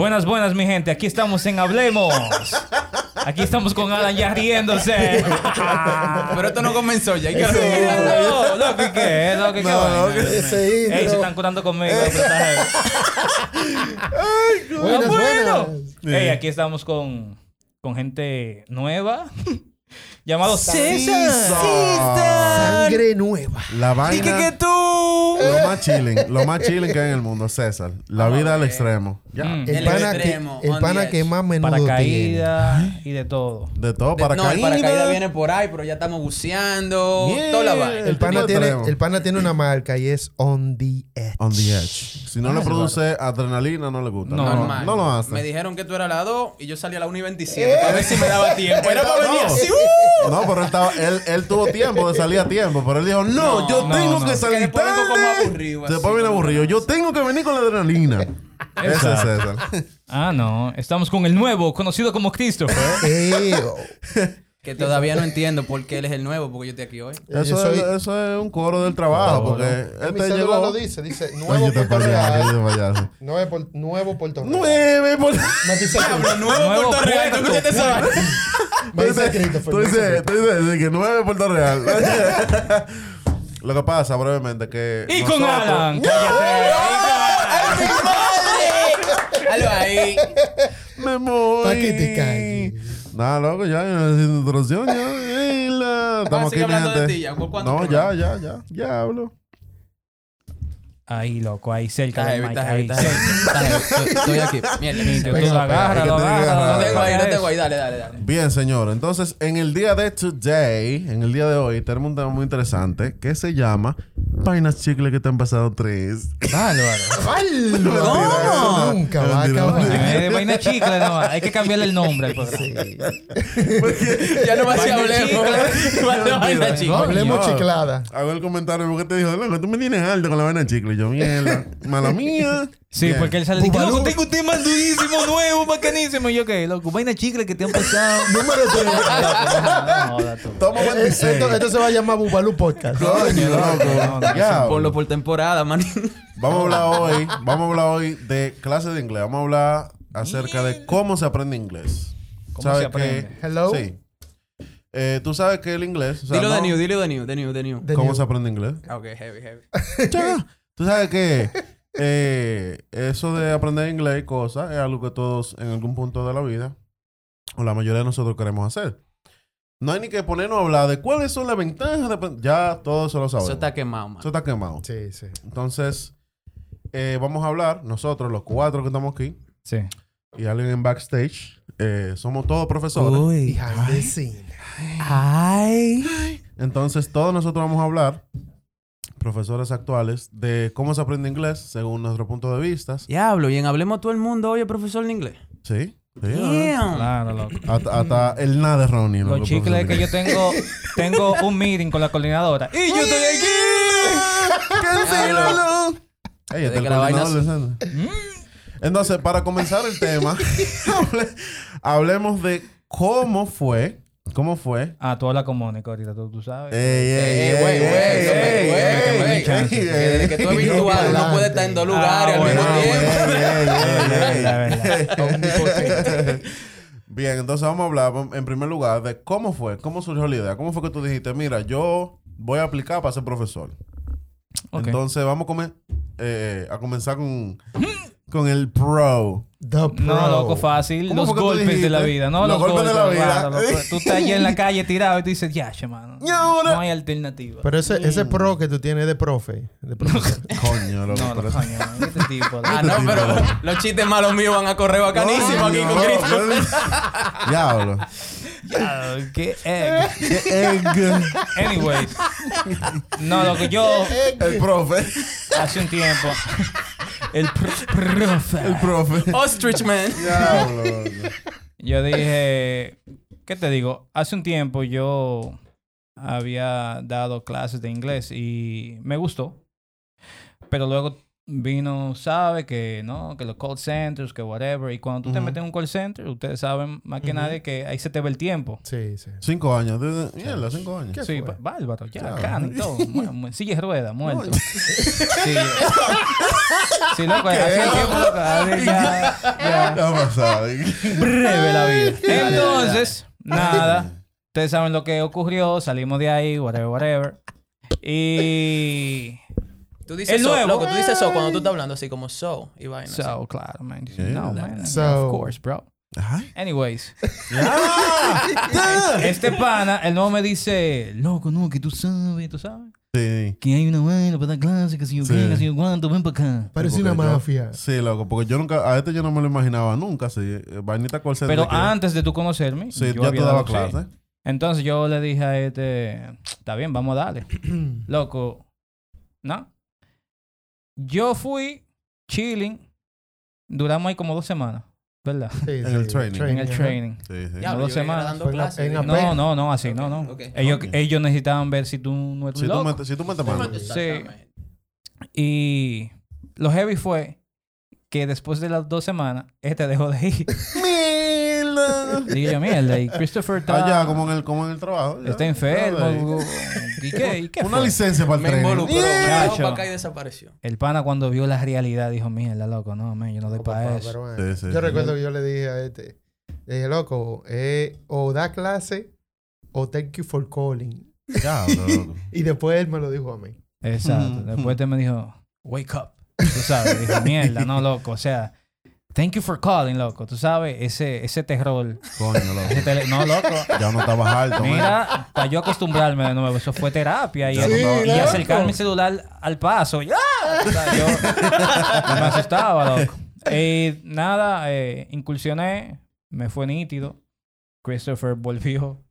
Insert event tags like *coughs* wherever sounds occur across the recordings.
Buenas, buenas, mi gente. Aquí estamos en Hablemos. Aquí estamos con Alan ya riéndose. *laughs* Pero esto no comenzó ya. Hay que no, no, ¿qué qué? No, ¿qué qué? No, vaina? que ese Ey, se están curando conmigo. heavy. Buenas, bueno. buenas. Ey, aquí estamos con, con gente nueva. Llamado César. César. Sangre nueva. La Y vaina. que, que tú. Lo más chilling. Lo más chilling que hay en el mundo, César. La vida al extremo. Ya. Mm. El El pana, que, extremo, el pana que más menudo tiene. Paracaídas y de todo. De todo, De- para no, el paracaídas viene por ahí, pero ya estamos buceando. Yeah. Toda la vaina. El pana, tiene, extremo. el pana tiene una marca y es On The Edge. On the edge. Si no le produce adrenalina, no le gusta. No, Normal. no lo hace. Me dijeron que tú eras la 2 y yo salí a la 1 y 27 para ver si me daba tiempo. *laughs* Era para venir No. así. *laughs* No, pero él, estaba, él, él tuvo tiempo de salir a tiempo, pero él dijo, no, No, yo no, tengo no. que salir después vengo como tarde". aburrido. así, Después viene aburrido. Yo tengo que venir con la adrenalina. Ese es César. Ah, no. Estamos con el nuevo, conocido como Christopher. *laughs* Que todavía no entiendo por qué él es el nuevo, porque yo estoy aquí hoy. Eso, soy- es, eso es un coro del trabajo, Coro. porque mi este cédula llegó... lo dice, dice nuevo Óyete Puerto para Real. para allá. Nuevo, Puer- nuevo Puerto Real. Nueve por... Dice Diablo, nuevo, Puerto Real. ¿Tú puerto. escuchaste vaina? *laughs* Me dice Christopher, Tú dices, tú dices de que nueve Puerto Real. *laughs* *laughs* Lo que pasa, brevemente, que y con Alan. Cállate. Algo ahí. Me voy. Pa' que te calles. Nada, loco, ya, ya haciendo introducción, ya. Estamos aquí, mi de ti ya, ¿por cuánto No, ya, ya, ya. Ya hablo. Ahí, loco, ahí cerca del mic. Ahí, cerca. Estoy- aquí. Mierda. Lo agarras, lo. No tengo ahí, no tengo ahí. Dale, dale, dale. Bien, señor. Entonces, en el día de today, en el día de hoy, tenemos un tema muy interesante que se llama Vainas chicle que te han pasado tres. Bárbaro. *laughs* Eso nunca va a acabar. Eh, de vaina chicle, no. Hay que cambiarle el nombre al programa. *laughs* Ya no va a ser hablemos. *laughs* Hablemos chiclada. Hago el comentario porque te dijo, loco, tú me tienes alto con la vaina chicle. Yo, mierda. Mala mía. Sí, porque él sale y loco, tengo un tema durísimo, nuevo, bacanísimo. Y yo, ¿qué? Loco, vaina chicle que te han pasado. *laughs* Número 3. *laughs* No, joda tú. Toma 26. esto, esto se va a llamar Bubalú Podcast. Coño, loco. Ya. Ponlo por temporada, man. Vamos a hablar hoy, vamos a hablar hoy de clases de inglés. Vamos a hablar acerca de cómo se aprende inglés. ¿Cómo ¿Sabes se aprende? que- Hello. Sí. Eh, Tú sabes que el inglés. o sea, Dilo de new, dilo de new, de new, de new. ¿Cómo new. se aprende inglés? Ah, Ok, heavy, heavy. Tú sabes que eh, eso de aprender inglés y cosas es algo que todos en algún punto de la vida, o la mayoría de nosotros queremos hacer. No hay ni que ponernos a hablar de cuáles son las ventajas de. Ya todo eso lo sabemos. Eso está quemado, man. Eso está quemado. Sí, sí. Entonces, eh, vamos a hablar, nosotros, los cuatro que estamos aquí, Sí. y alguien en backstage, eh, somos todos profesores. Uy. The scene. Ay. Entonces, todos nosotros vamos a hablar, profesores actuales, de cómo se aprende inglés según nuestro punto de vista. Diablo, y en Hablemos todo el mundo hoy es profesor de inglés. Sí. sí. Damn. Claro, loco. Hasta, hasta el nada de Ronnie. Los chicles que yo tengo, tengo un meeting con la coordinadora. Y yo estoy aquí. *laughs* ¡Cancélalo! Ey, el coordinador Sandra. Entonces, para comenzar el tema, *laughs* hable- hablemos de cómo fue, cómo fue Ah, tú hablas con Mónica ahorita, tú, tú sabes. Ey, ey, Eh, ey, güey, ey, güey, Desde que tú es virtual, no puede estar en dos lugares Ah, al mismo bueno, tiempo. ey, ey, *laughs* La ey, verdad, ey. *laughs* Bien, entonces vamos a hablar en primer lugar de cómo fue, cómo surgió la idea, cómo fue que tú dijiste, mira, yo voy a aplicar para ser profesor. Ok. Entonces vamos a, comer- eh, a comenzar con, con el pro. The Pro. No, loco, fácil. ¿Cómo Los golpes de la vida, ¿no? Los golpes de la vida. claro. *laughs* Tú estás allá en la calle tirado y tú dices, ya, che, mano. Y ahora- No hay alternativa. Pero ese, ese pro que tú tienes de profe. De profesor. *laughs* Coño, loco. no, no, coño, man, este *laughs* tipo. Ah, no, pero los chistes malos míos van a correr bacanísimo aquí con Cristo. Diablo. Ya, qué egg. Qué egg. Anyways. No, lo que yo El profe. hace un tiempo. El pr- profe. El profe. Ostrich man. *laughs* Yo dije, ¿qué te digo? Hace un tiempo yo había dado clases de inglés y me gustó. Pero luego vino, sabe que no, que los call centers, que whatever. Y cuando tú te metes en un call center, ustedes saben más que nadie que ahí se te ve el tiempo. Sí, sí. Cinco años. Mierda, cinco años. ¿Qué Sí, bárbaro, ya, Claro. cana y todo. *laughs* mu- mu- Silla de ruedas, muerto. Sí. sí, loco, hace tiempo, loco, hace ya, ya. ¿Qué ha pasado? breve la vida. Entonces, nada. Ustedes saben lo que ocurrió. Salimos de ahí, whatever, whatever. Y. Tú dices El so, nuevo. loco, tú dices so cuando tú estás hablando así como so y vaina. así. So, claro, man. Yeah. No, man. So- Of course, bro. Ay. Anyways. *laughs* Este pana, el nuevo me dice, loco, no, que tú sabes, tú sabes. Sí. Que hay una vaina para dar clase, que si yo Sí. que si yo cuánto, ven para acá. Parece una yo- mafia. Sí, loco, porque yo nunca, a este yo no me lo imaginaba nunca, sí. Eh, Vainita center Pero antes de tú conocerme, Sí, yo ya había dado- sí. clase. Entonces yo le dije a este, está bien, vamos a darle. *clears throat* Loco, ¿no? Yo fui chilling, duramos ahí como dos semanas, ¿verdad? Sí, En sí, el training. En el training. Sí, sí. Ya, Como dos semanas. clases. la- No, no, no, así, no, no. Ellos, ellos necesitaban ver si tú no eres Si un tú, loco. metes, si tú metes mano. Exactamente. Y lo heavy fue que después de las dos semanas, este dejó de ir. *laughs* *laughs* ¡Mierda! Digo yo, mierda, y Christopher está, Allá, como en el, como en el trabajo. ya. está enfermo. ¿Y qué? ¿Y qué Una fue? licencia para el Me training. involucró, Yeah. acá y desapareció. El pana cuando vio la realidad dijo, mierda, loco, no, man, yo no doy No, para eso. pero bueno. Sí, sí, yo sí. recuerdo que yo le dije a este, le dije, loco, eh, o da clase o thank you for calling. Ya, loco. *laughs* Y después él me lo dijo a mí. Exacto. Mm, *laughs* Después te me dijo, wake up. Tú sabes, dije, *laughs* mierda, no, loco. O sea, thank you for calling, loco. Tú sabes, ese, ese terror. Coño, Ese loco. tele- no, loco. Ya no estabas alto, man. Mira, para yo acostumbrarme de nuevo, eso fue terapia. Y, Sí, y loco. acercar mi celular al paso. ¡Ya! O sea, yo me asustaba, loco. Y nada, eh, incursioné, me fue nítido. Christopher volvió.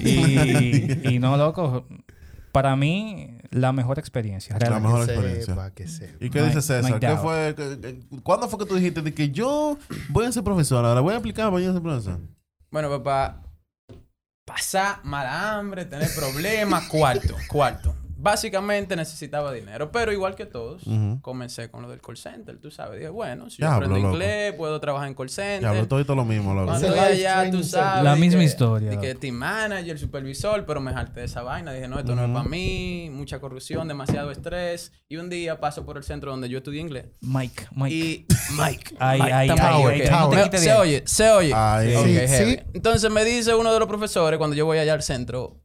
Y, y no, loco. Para mí, la mejor experiencia. La realmente. mejor Que experiencia. sepa, que sepa. ¿Y qué No dice hay César? ¿Qué fue? ¿Cuándo fue que tú dijiste de que yo voy a ser profesor? Ahora voy a aplicar para yo ser profesor. Bueno, papá, pasar mala hambre, tener problemas, cuarto, cuarto. Básicamente necesitaba dinero, pero igual que todos, comencé con lo del call center, tú sabes. Dije, bueno, si Diablo, yo aprendo loco. inglés, puedo trabajar en call center. Ya, pero todo y todo lo mismo, loco. Cuando allá, tú sabes. La misma que- historia, loco. que team manager, supervisor, pero me harté de esa vaina. Dije, no, esto no es para mí. Mucha corrupción, demasiado estrés. Y un día paso por el centro donde yo estudié inglés. Mike, Mike. Y Mike. *laughs* Ay, Mike, ay, Se oye, se oye. Ay, Ok, Sí, heavy. sí. Entonces me dice uno de los profesores cuando yo voy allá al centro,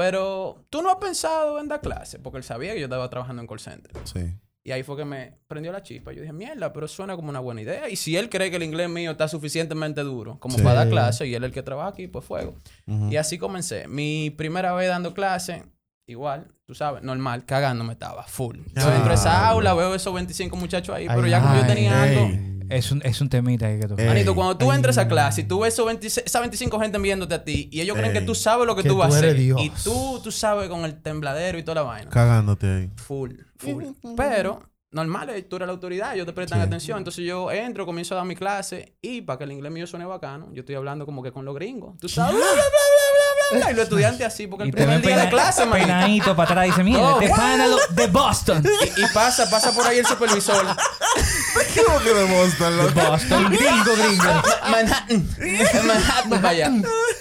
pero tú no has pensado en dar clase, porque él sabía que yo estaba trabajando en call center. Sí. Y ahí fue que me prendió la chispa. Yo dije, mierda, pero suena como una buena idea. Y si él cree que el inglés mío está suficientemente duro como Sí. para dar clase y él es el que trabaja aquí, pues fuego. Ujú. Y así comencé. Mi primera vez dando clase, igual, tú sabes, normal, cagándome estaba, full. Yo Ya, entro a esa aula, veo esos 25 muchachos ahí, pero Ay, ya como yo ay, tenía ey. algo... Es un, es un temita ahí que tú. Ey. Manito, cuando tú entras a clase y tú ves esos 26 esas 25 gente viéndote a ti y ellos creen Ey. que tú sabes lo que, Que tú vas a hacer. Dios. Y tú, tú sabes con el tembladero y toda la vaina. Cagándote ahí. Full, full. Pero, normal, eh, tú eres la autoridad, ellos te prestan Sí. atención. Entonces yo entro, comienzo a dar mi clase y para que el inglés mío suene bacano, yo estoy hablando como que con los gringos. Tú sabes, bla, bla, bla, bla, bla, bla. Y los *laughs* estudiantes así, porque el Y te primer día de clase, man. peinadito para atrás dice, mira, Oh, este de Boston. Y, y pasa, pasa por ahí el supervisor. *laughs* *laughs* ¿Cómo que de Boston, loco? Boston, gringo, gringo. Manhattan. *laughs* Manhattan, vaya.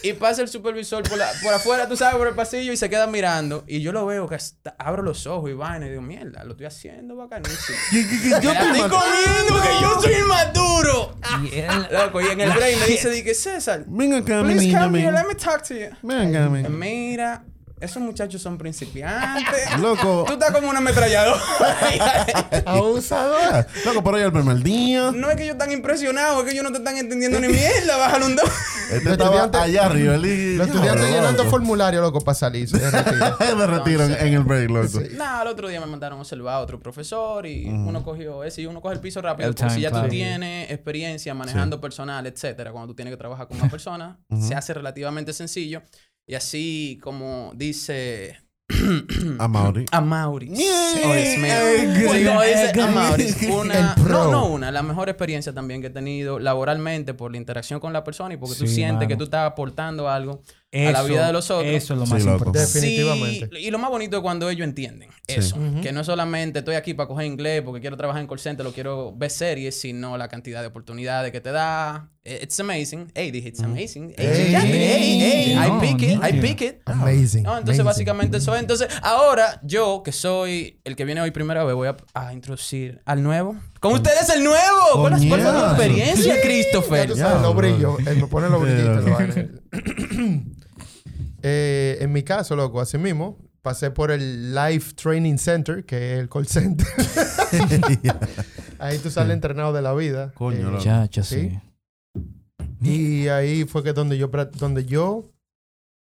Y pasa el supervisor por, la- por afuera, tú sabes, por el pasillo y se queda mirando. Y yo lo veo que hasta abro los ojos y vaina y digo, mierda, lo estoy haciendo bacanísimo. *laughs* Yo estoy comiendo que yo soy inmaduro. Y él- Loco, y en el break me dice, di que César, Ven acá, mi please niña, come here, ven. let me talk to you. Ven acá. Mira, esos muchachos son principiantes. *laughs* Loco. Tú estás como una ametralladora. *laughs* Abusador. Loco, por ahí el primer día. no es que ellos están impresionados, es que ellos no te están entendiendo ni mierda. Bájalo un dos. Este Los estaba estudiantes- allá arriba. y- Los estudiantes llenando loco. formulario, loco, para retiro. Me retiro en, en el break, loco. Nada, al otro día me mandaron a observar a otro profesor y uno cogió ese y uno coge el piso rápido. El porque si ya tú tienes experiencia manejando personal, etcétera, cuando tú tienes que trabajar con una *laughs* persona, se hace relativamente sencillo. Y así como dice *clears throat* A Mauri. a Mauri. A Mauri, *laughs* una, no, no una, la mejor experiencia también que he tenido laboralmente por la interacción con la persona y porque tú Sí, sientes que mano. tú estás aportando algo a la Eso- vida de los otros. Eso es lo Sí, más loco. importante. Definitivamente. Sí, y lo más bonito es cuando ellos entienden Sí. eso. Ujú. Que no solamente estoy aquí para coger inglés porque quiero trabajar en call center o quiero ver series, sino la cantidad de oportunidades que te da. Eh, It's amazing. Hey, dije, it's amazing. Hey, Hey, hey, hey, hey, I no, pick it, I pick it. Amazing. No, entonces amazing. básicamente eso es. Entonces, ahora yo, que soy el que viene hoy primera vez, voy a, a introducir al nuevo. Con ustedes el nuevo. ¿Cuál, es- cuál fue tu experiencia, *laughs* Ya Christopher? tú sabes, los bro. brillos. Él me pone lo *laughs* vaina. *clears throat* *clears throat* Eh, en mi caso, loco, así mismo, pasé por el Life Training Center, que es el call center. *laughs* ahí tú sales entrenado de la vida. Coño, Eh. Chacho, Sí. sí. Y ahí fue que donde yo, donde yo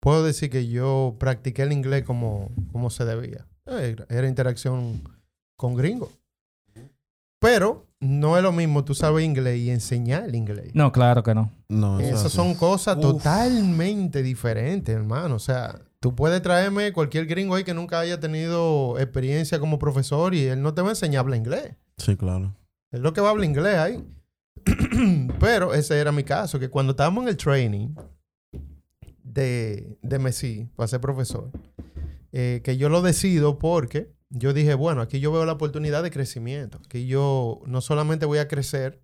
puedo decir que yo practiqué el inglés como, como se debía. Eh, Era, era interacción con gringos. Pero no es lo mismo tú sabes inglés y enseñar el inglés. No, claro que no. Esas son cosas Uf. totalmente diferentes, hermano. O sea, tú puedes traerme cualquier gringo ahí que nunca haya tenido experiencia como profesor y él no te va a enseñar a hablar inglés. Sí, claro. Es lo que va a hablar inglés ahí. *clears throat* Pero ese era mi caso, que cuando estábamos en el training de, de Messi para ser profesor, eh, que yo lo decido porque yo dije, bueno, aquí yo veo la oportunidad de crecimiento. Aquí yo no solamente voy a crecer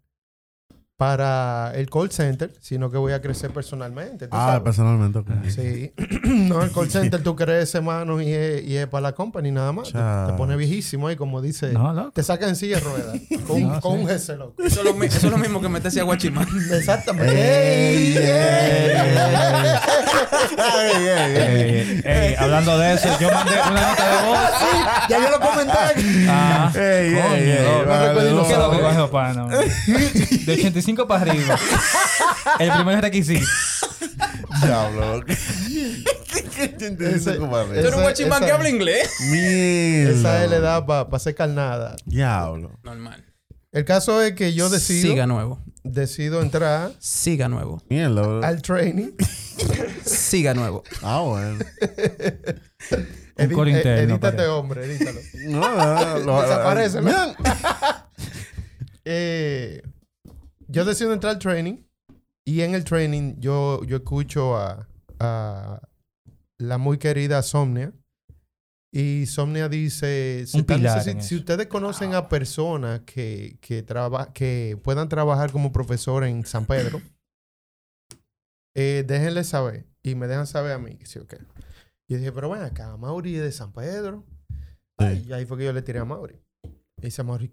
para el call center, sino que voy a crecer personalmente. ¿tú Ah, sabes? personalmente, ok. Sí. *clears throat* no, el call center tú creces, mano, y es, y es para la company nada más. Te, pone viejísimo ahí, como dice. No, loco. Te sacan en silla de ruedas. *laughs* Con, No, con sí. un jersey, loco. Eso es, lo, eso es lo mismo que meterse a Guachimán. *laughs* Exactamente. Ey, ¡Ey! ey, ey, ey, ey. Hablando de eso, yo mandé una nota de voz. Ya yo lo comenté. Ah, Ey, ey, ey, loco. vale, no. ¿Qué es lo que no. Coge, pana? De 85 para arriba. El primer requisito. Diablo, loco. ¿Qué te dice, Ese-? Tú eres un guachimán esa- que habla inglés. Mierda. Esa es la edad para hacer carnada. Diablo. Normal. El caso es que yo decido, Siga nuevo. decido entrar Siga nuevo. Mierda, bro. al training. Siga nuevo. Ah, bueno. *laughs* Un coro Edi- interno, edita parece. hombre, edítalo. No, no, lo- Desaparece, ¿no? *laughs* Eh, yo decido entrar al training y en el training yo, yo escucho a, a la muy querida Somnia. Y Somnia dice, si, ustedes conocen a personas que, que, traba- que puedan trabajar como profesor en San Pedro, *coughs* eh, déjenle saber y me dejan saber a mí. que sí o qué. Yo dije, pero ven acá, Mauri es de San Pedro. Sí. Y ahí fue que yo le tiré a Mauri. Y dice Mauri,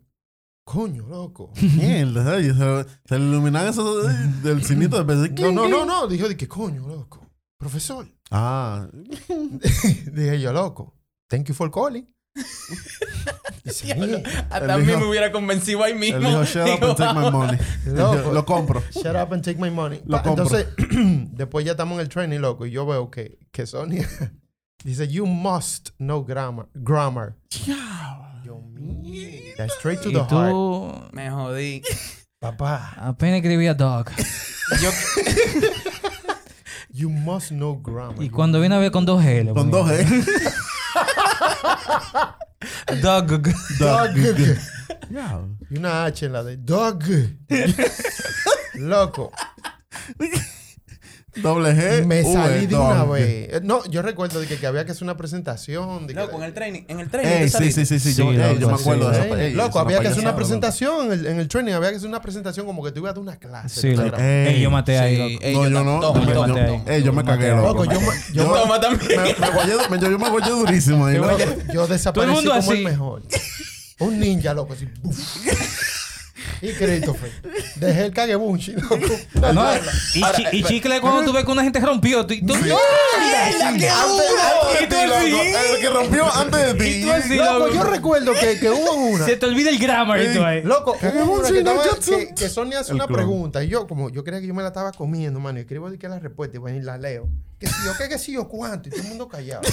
coño, loco. Mierda, oye, se, se le iluminan esos del cinito de pensar. No, no, no, no. Dijo, que coño, loco. Profesor. Ah, *laughs* Dije yo, loco. Thank you for calling. *laughs* Dice, "Mierda, Hasta a mí me hubiera convencido ahí mismo. dijo, shut up and take my money. *laughs* Loco. Lo compro. Shut up and take my money. Lo Pa- compro. Entonces, *clears throat* después ya estamos en el training, loco, y yo veo que, que Sonia dice, you must know grammar. Grammar. Mierda. Straight to Y the heart. tú Me jodí. Papá, apenas escribías dog. Yo, you must know grammar. Y cuando viene a ver con dos L. Con dos G. Dog. Dog. Diablo. Y una H en la de dog. Loco. Doble G. Me V, salí de una vez. Eh, No, yo recuerdo de que, que había que hacer una presentación. De que- loco, en el training. En el training. Ey, ¿te sí, sí, sí, sí. Sí, Yo, ey, loco, yo me sí. acuerdo de eso. Ey, Ey, loco, había que hacer una presentación en el, en el training. Había que hacer una presentación como que tú ibas a dar una clase. Sí, loco. Ey. Ey, yo maté ahí, No, yo no. Ey, yo me cagué, loco. Yo, me- yo, me- Toma también. yo me guayé durísimo ahí, yo, desaparecí mundo como el mejor. Un ninja, loco, así. Y Christopher. Dejé el cagebunchi, loco. *laughs* No, y, chi- y chicle cuando tú ves que una gente rompió. Tú, tú, ¡Mierda, qué duro! Y tú así. El que rompió antes de ti. Y tú así, Loco, loco. yo recuerdo que, que hubo una. Se te olvida el grammar y tú ahí. Loco, hubo una Cagebunchi, que, estaba- no que, que Sonia hace El una clon. pregunta y yo, como yo creía que yo me la estaba comiendo, mano, y escribo de que la respuesta y bueno, y la leo. Que si yo, qué, que si yo, cuánto, y todo el mundo callado. *laughs*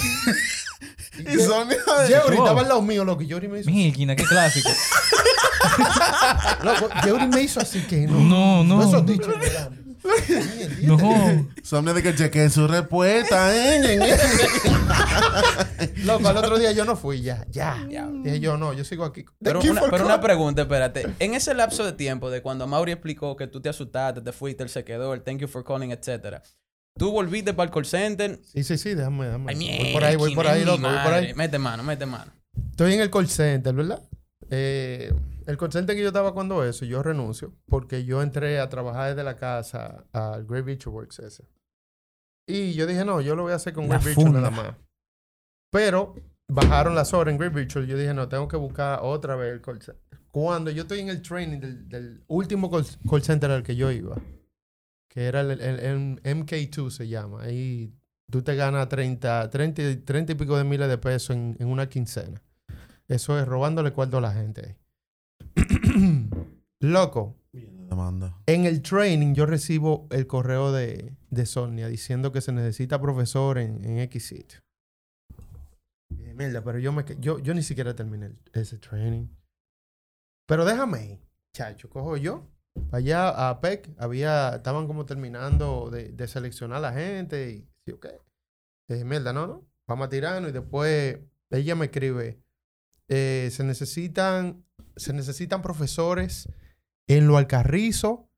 Y Sonia. Jerry Wow. estaba al lado mío, loco, y Jerry me hizo, Milquina, qué clásico. *laughs* loco, Jerry me hizo así que no. No, no. esos dichos grandes. *laughs* No. Sonia de que chequee su respuesta, ¿eh? Loco, al otro día yo no fui, ya, ya. Ya. Dije yo, no, yo sigo aquí. Pero, Thank you una, for pero una calling. pregunta, espérate. En ese lapso de tiempo de cuando Mauri explicó que tú te asustaste, te fuiste, él se quedó, el thank you for calling, etcétera. Tú volviste para el call center. Sí, sí, sí, déjame, déjame. Ay, voy por ahí, voy por ahí, loco, voy por ahí. Mete mano, mete mano. Estoy en el call center, ¿verdad? Eh, el call center que yo estaba cuando eso, yo renuncio porque yo entré a trabajar desde la casa al Great Virtual Works ese. Y yo dije, no, yo lo voy a hacer con La Great Virtual funda. nada más. Pero bajaron las horas en Great Virtual. Yo dije, no, tengo que buscar otra vez el call center. Cuando yo estoy en el training del, del último call, call center al que yo iba, que era el, el- el MK2 se llama, ahí tú te ganas 30, 30, y- 30 y pico de miles de pesos en, en una quincena. Eso es robándole cuarto a la gente. *clears throat* Loco, Demanda. en el training yo recibo el correo de, de Sonia diciendo que se necesita profesor en, en X sitio. Y dije, Mierda, pero yo, me, yo, yo ni siquiera terminé ese training. Pero déjame chacho, cojo yo. Allá a PEC había, estaban como terminando de, de seleccionar a la gente y sí, ok. Dije, mierda, no, no, vamos a tirarnos y después ella me escribe, eh, se necesitan, se necesitan profesores en lo Alcarrizo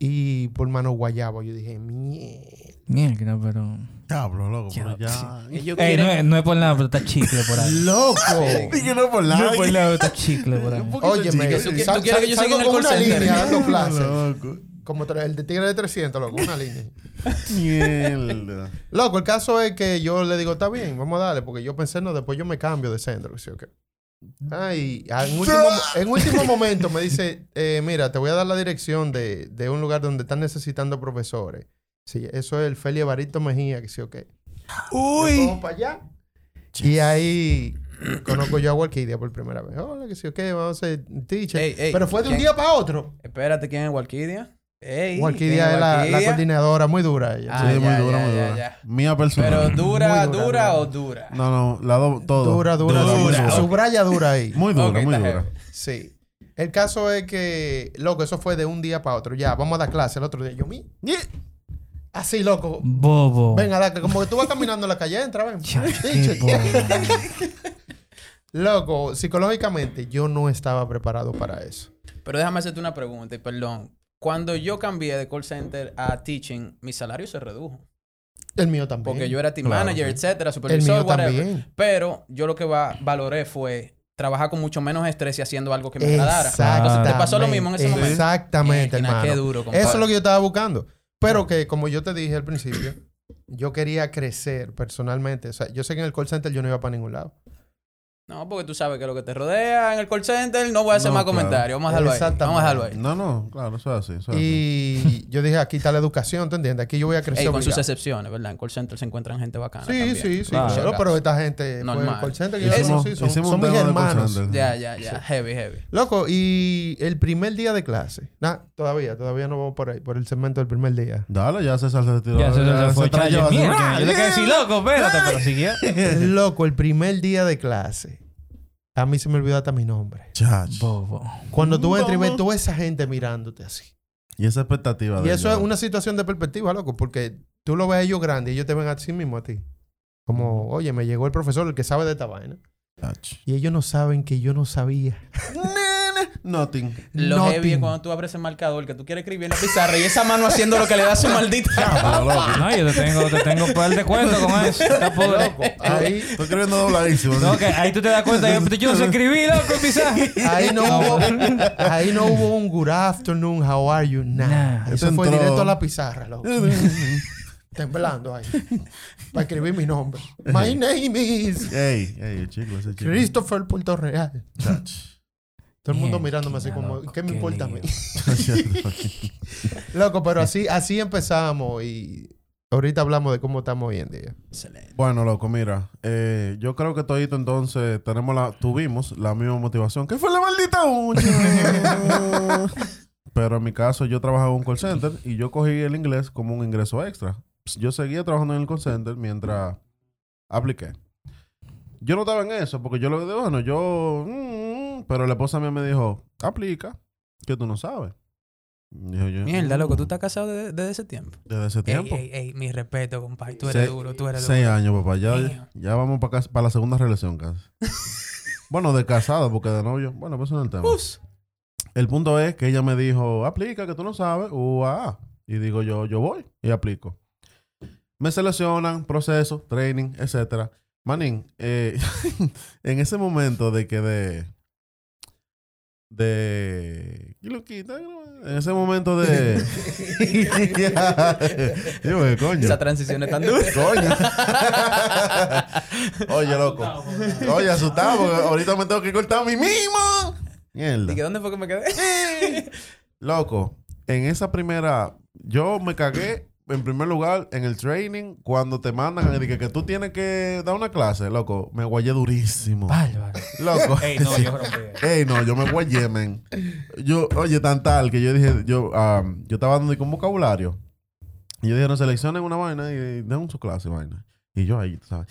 y por Mano Guayabo. Yo dije, mierda. Mierda, pero. Diablo, loco, Ya, pero ya. Ellos Ey, quieren- no, es- no es por nada, pero está chicle por ahí. ¡Loco! Dije no por No es por nada, pero está chicle por ahí. Óyeme, ¿Tú quieres- sal- tú quieres que yo siga en el salgo con call una center? línea dando *laughs* clases. Loco. Como el de Tigre de 300, loco, una línea. Mierda. Loco, el caso es que yo le digo, está bien, vamos a darle, porque yo pensé, no, después yo me cambio de centro. ¿sí o qué? Ay, en último, en último momento me dice, eh, mira, te voy a dar la dirección de, de un lugar donde están necesitando profesores. Sí, eso es el Feli Barito Mejía, que sí o qué. Uy. Vamos para allá. Y ahí conozco yo a Walkidia por primera vez. Hola, que sí o qué, vamos a ser teacher. Ey, ey, Pero fue de un día para otro. Espérate, ¿quién es Walkidia? Ey, ¿quién Walkidia es la, coordinadora, muy dura ella. Ah, Sí, muy dura, ya, muy dura. ya. Mía personal. Pero dura, dura, o dura. No, no, la do, todo. Dura, dura, Dura, dura. dura. Subraya dura ahí. Muy dura, muy dura. heavy. Sí. El caso es que, loco, eso fue de un día para otro. Ya, vamos a dar clase el otro día. Yo, mi. Así, loco. Bobo. Venga, da, que como que tú vas caminando en la calle, entra, ven. *laughs* Loco, psicológicamente yo no estaba preparado para eso. Pero déjame hacerte una pregunta y perdón. Cuando yo cambié de call center a teaching, mi salario se redujo. El mío también. Porque yo era team Claro, manager, sí. etcétera, El supervisor, mío whatever. también. Pero yo lo que va- valoré fue trabajar con mucho menos estrés y haciendo algo que me agradara. Exactamente. Entonces, ¿te pasó lo mismo en ese momento? Exactamente, hermano. Qué duro, compadre. Eso es lo que yo estaba buscando. Pero que, como yo te dije al principio, yo quería crecer personalmente. O sea, yo sé que en el call center yo no iba para ningún lado. No, porque tú sabes que lo que te rodea en el call center, no voy a hacer No, más claro. comentarios. Vamos a dejarlo ahí. Vamos a dejarlo ahí. No, no, claro, eso es así. Eso es así. Y *laughs* yo dije, aquí está la educación, ¿tú entiendes? Aquí yo voy a crecer. Ey, con sus excepciones, ¿verdad? En call center se encuentran gente bacana. Sí, también. sí, sí, Claro. claro. Pero esta gente, pues, Normal. el call center, que yo Hicimos, sí, son, hicimos son un mis hermanos. Ya, ya, ya. Heavy, heavy. Loco, y el primer día de clase. Nah, todavía, todavía no vamos por ahí, por el segmento del primer día. Dale, ya César se retiró. Ya se, se fue Yo le quedé así loco, espérate, pero siguió. *laughs* Loco, el primer día de clase. A mí se me olvidó hasta mi nombre. Chach. Bobo. Cuando tú entras y ves toda esa gente mirándote así. Y esa expectativa Y de eso ellos. es una situación de perspectiva, loco, porque tú lo ves a ellos grandes y ellos te ven a sí mismo a ti. Como, oye, me llegó el profesor, el que sabe de esta vaina. Chach. Y ellos no saben que yo no sabía. Nothing. Lo Nothing. heavy es cuando tú abres el marcador que tú quieres escribir en la pizarra y esa mano haciendo lo que le da su maldita. No, yo te tengo, te tengo par de cuentos con eso. Está pudre. Loco, ahí, Estoy escribiendo dobladísimo. No, que ahí tú te das cuenta. Yo, yo no sé escribir, loco, en pizarra. ahí no hubo, ahí no hubo un good afternoon, how are you? Nah. Eso Eso fue entró. directo a la pizarra, loco. *laughs* Temblando ahí. Para escribir mi nombre. My name is Ey, ey, el chico, ese chico. Christopher Puerto Real. Chach. Todo el mundo Bien, mirándome así como, loco, ¿qué me qué importa a mí? *laughs* *laughs* Loco, pero así, así empezamos y ahorita hablamos de cómo estamos hoy en día. Excelente. Bueno, loco, mira. eh, yo creo que todito entonces tenemos la, tuvimos la misma motivación. ¿Qué fue la maldita uña? *laughs* Pero en mi caso, yo trabajaba en un call center y yo cogí el inglés como un ingreso extra. Yo seguía trabajando en el call center mientras apliqué. Yo no estaba en eso porque yo lo dije, bueno, yo. Pero la esposa mía me dijo, aplica, que tú no sabes. Dijo yo, Mierda, loco, tú "Mm, estás casado desde, desde ese tiempo. Desde ese tiempo. ey, ey, mi respeto, compadre. Tú eres Se- duro, tú eres Seis duro. años, papá. Ya, ya vamos para para la segunda relación casi. *laughs* bueno, de casado, porque de novio. Bueno, pues eso no es el tema. El punto es que ella me dijo, aplica, que tú no sabes. UAA. Y digo yo, yo voy y aplico. Me seleccionan, proceso, training, etcétera. Manín, eh, *laughs* en ese momento de que de... De... En ese momento de... *laughs* Yo, coño. Esa transición es tan dura. Coño. *laughs* Oye, loco. Oye, asustado porque ahorita me tengo que cortar a mí mismo. Mierda. ¿Y que dónde fue que me quedé? Loco, en esa primera, yo me cagué en primer lugar en el training cuando te mandan y que, que tú tienes que dar una clase, loco. Me guayé durísimo. Bárbaro. Loco. Ey, no, yo rompí. *laughs* Ey, no, yo me guayé, men. Yo, oye, tan tal que yo dije, yo, ah, yo estaba dando con vocabulario. Y yo dije, no seleccionen una vaina y den su clase, vaina. Y yo ahí, ¿sabes?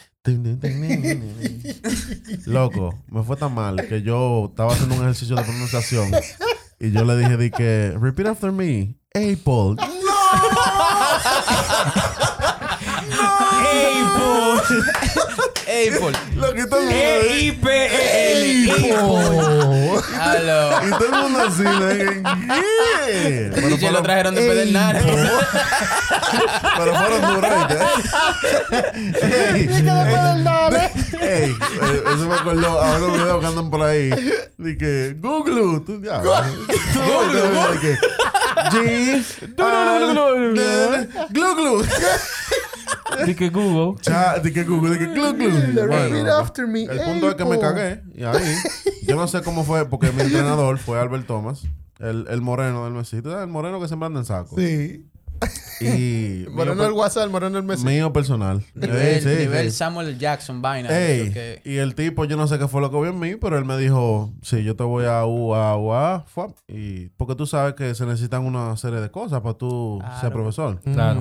Loco, me fue tan mal que yo estaba haciendo un ejercicio de pronunciación y yo le dije, di que, repeat after me, Apple. Apple. Lo que todo el mundo E-I-P-E-L. Oh. Aló. Y todo el mundo así, ¿eh? ¿qué? Pero Y lo fueron- trajeron de Pedernales. Pero fueron duros, ¿viste? Ey, ey, eh, eso me acordó a unos videos que andan por ahí. Que, Google, tú ya. Google, de G, Glu, glu. Di que Google. Cha, de que Google, de que glu, glu. Bueno, after me. el punto es que me Apple. cagué. Y ahí, yo no sé cómo fue, porque mi entrenador fue Albert Thomas, el, el moreno del mesito. El moreno que siempre anda en saco. Sí. Y. *laughs* Moreno mío el WhatsApp, Moreno el Messi. Mío personal. Nivel, sí, nivel sí. Samuel Jackson, vaina. Ey, que- y el tipo, yo no sé qué fue lo que vio en mí, pero él me dijo, sí, yo te voy a UA, UA, fuap", y porque tú sabes que se necesitan una serie de cosas para tú ser profesor. Claro.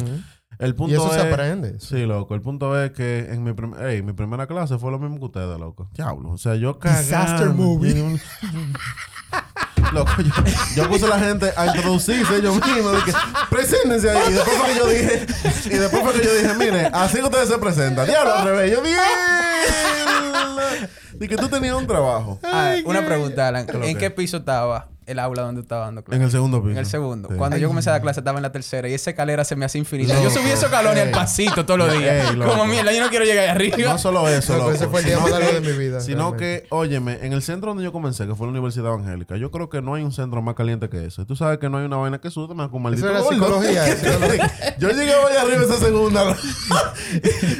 El punto Y eso es, se aprende. Sí, loco. El punto es que en mi, prim- ey, mi primera clase fue lo mismo que ustedes, loco. Diablo. O sea, yo cagaba. Disaster movie. *laughs* Loco, yo, yo puse a la gente a introducirse ellos mismos. De que, preséntense ahí. Y después fue que yo dije, y después fue que yo dije, mire, así que ustedes se presentan. Diablo, al revés. Yo *laughs* dije, y que tú tenías un trabajo. Una pregunta, Alan. ¿Qué lo ¿En qué piso estaba el aula donde estaba dando clase? En el segundo piso. En el segundo. Sí. Cuando yo comencé a dar clase estaba en la tercera y esa escalera se me hacía infinita. Loco. Yo subí esos calones al pasito todos los días. Ey. Como mierda, yo no quiero llegar ahí arriba. No solo eso, Loco, ese fue el día sino más largo que- de mi vida, Sino realmente. que, óyeme, en el centro donde yo comencé, que fue la Universidad Evangélica, yo creo que no hay un centro más caliente que ese. Tú sabes que no hay una vaina que sude más con maldito Eso era gordo. psicología, *laughs* eso era yo llegué hoy arriba esa segunda. *laughs*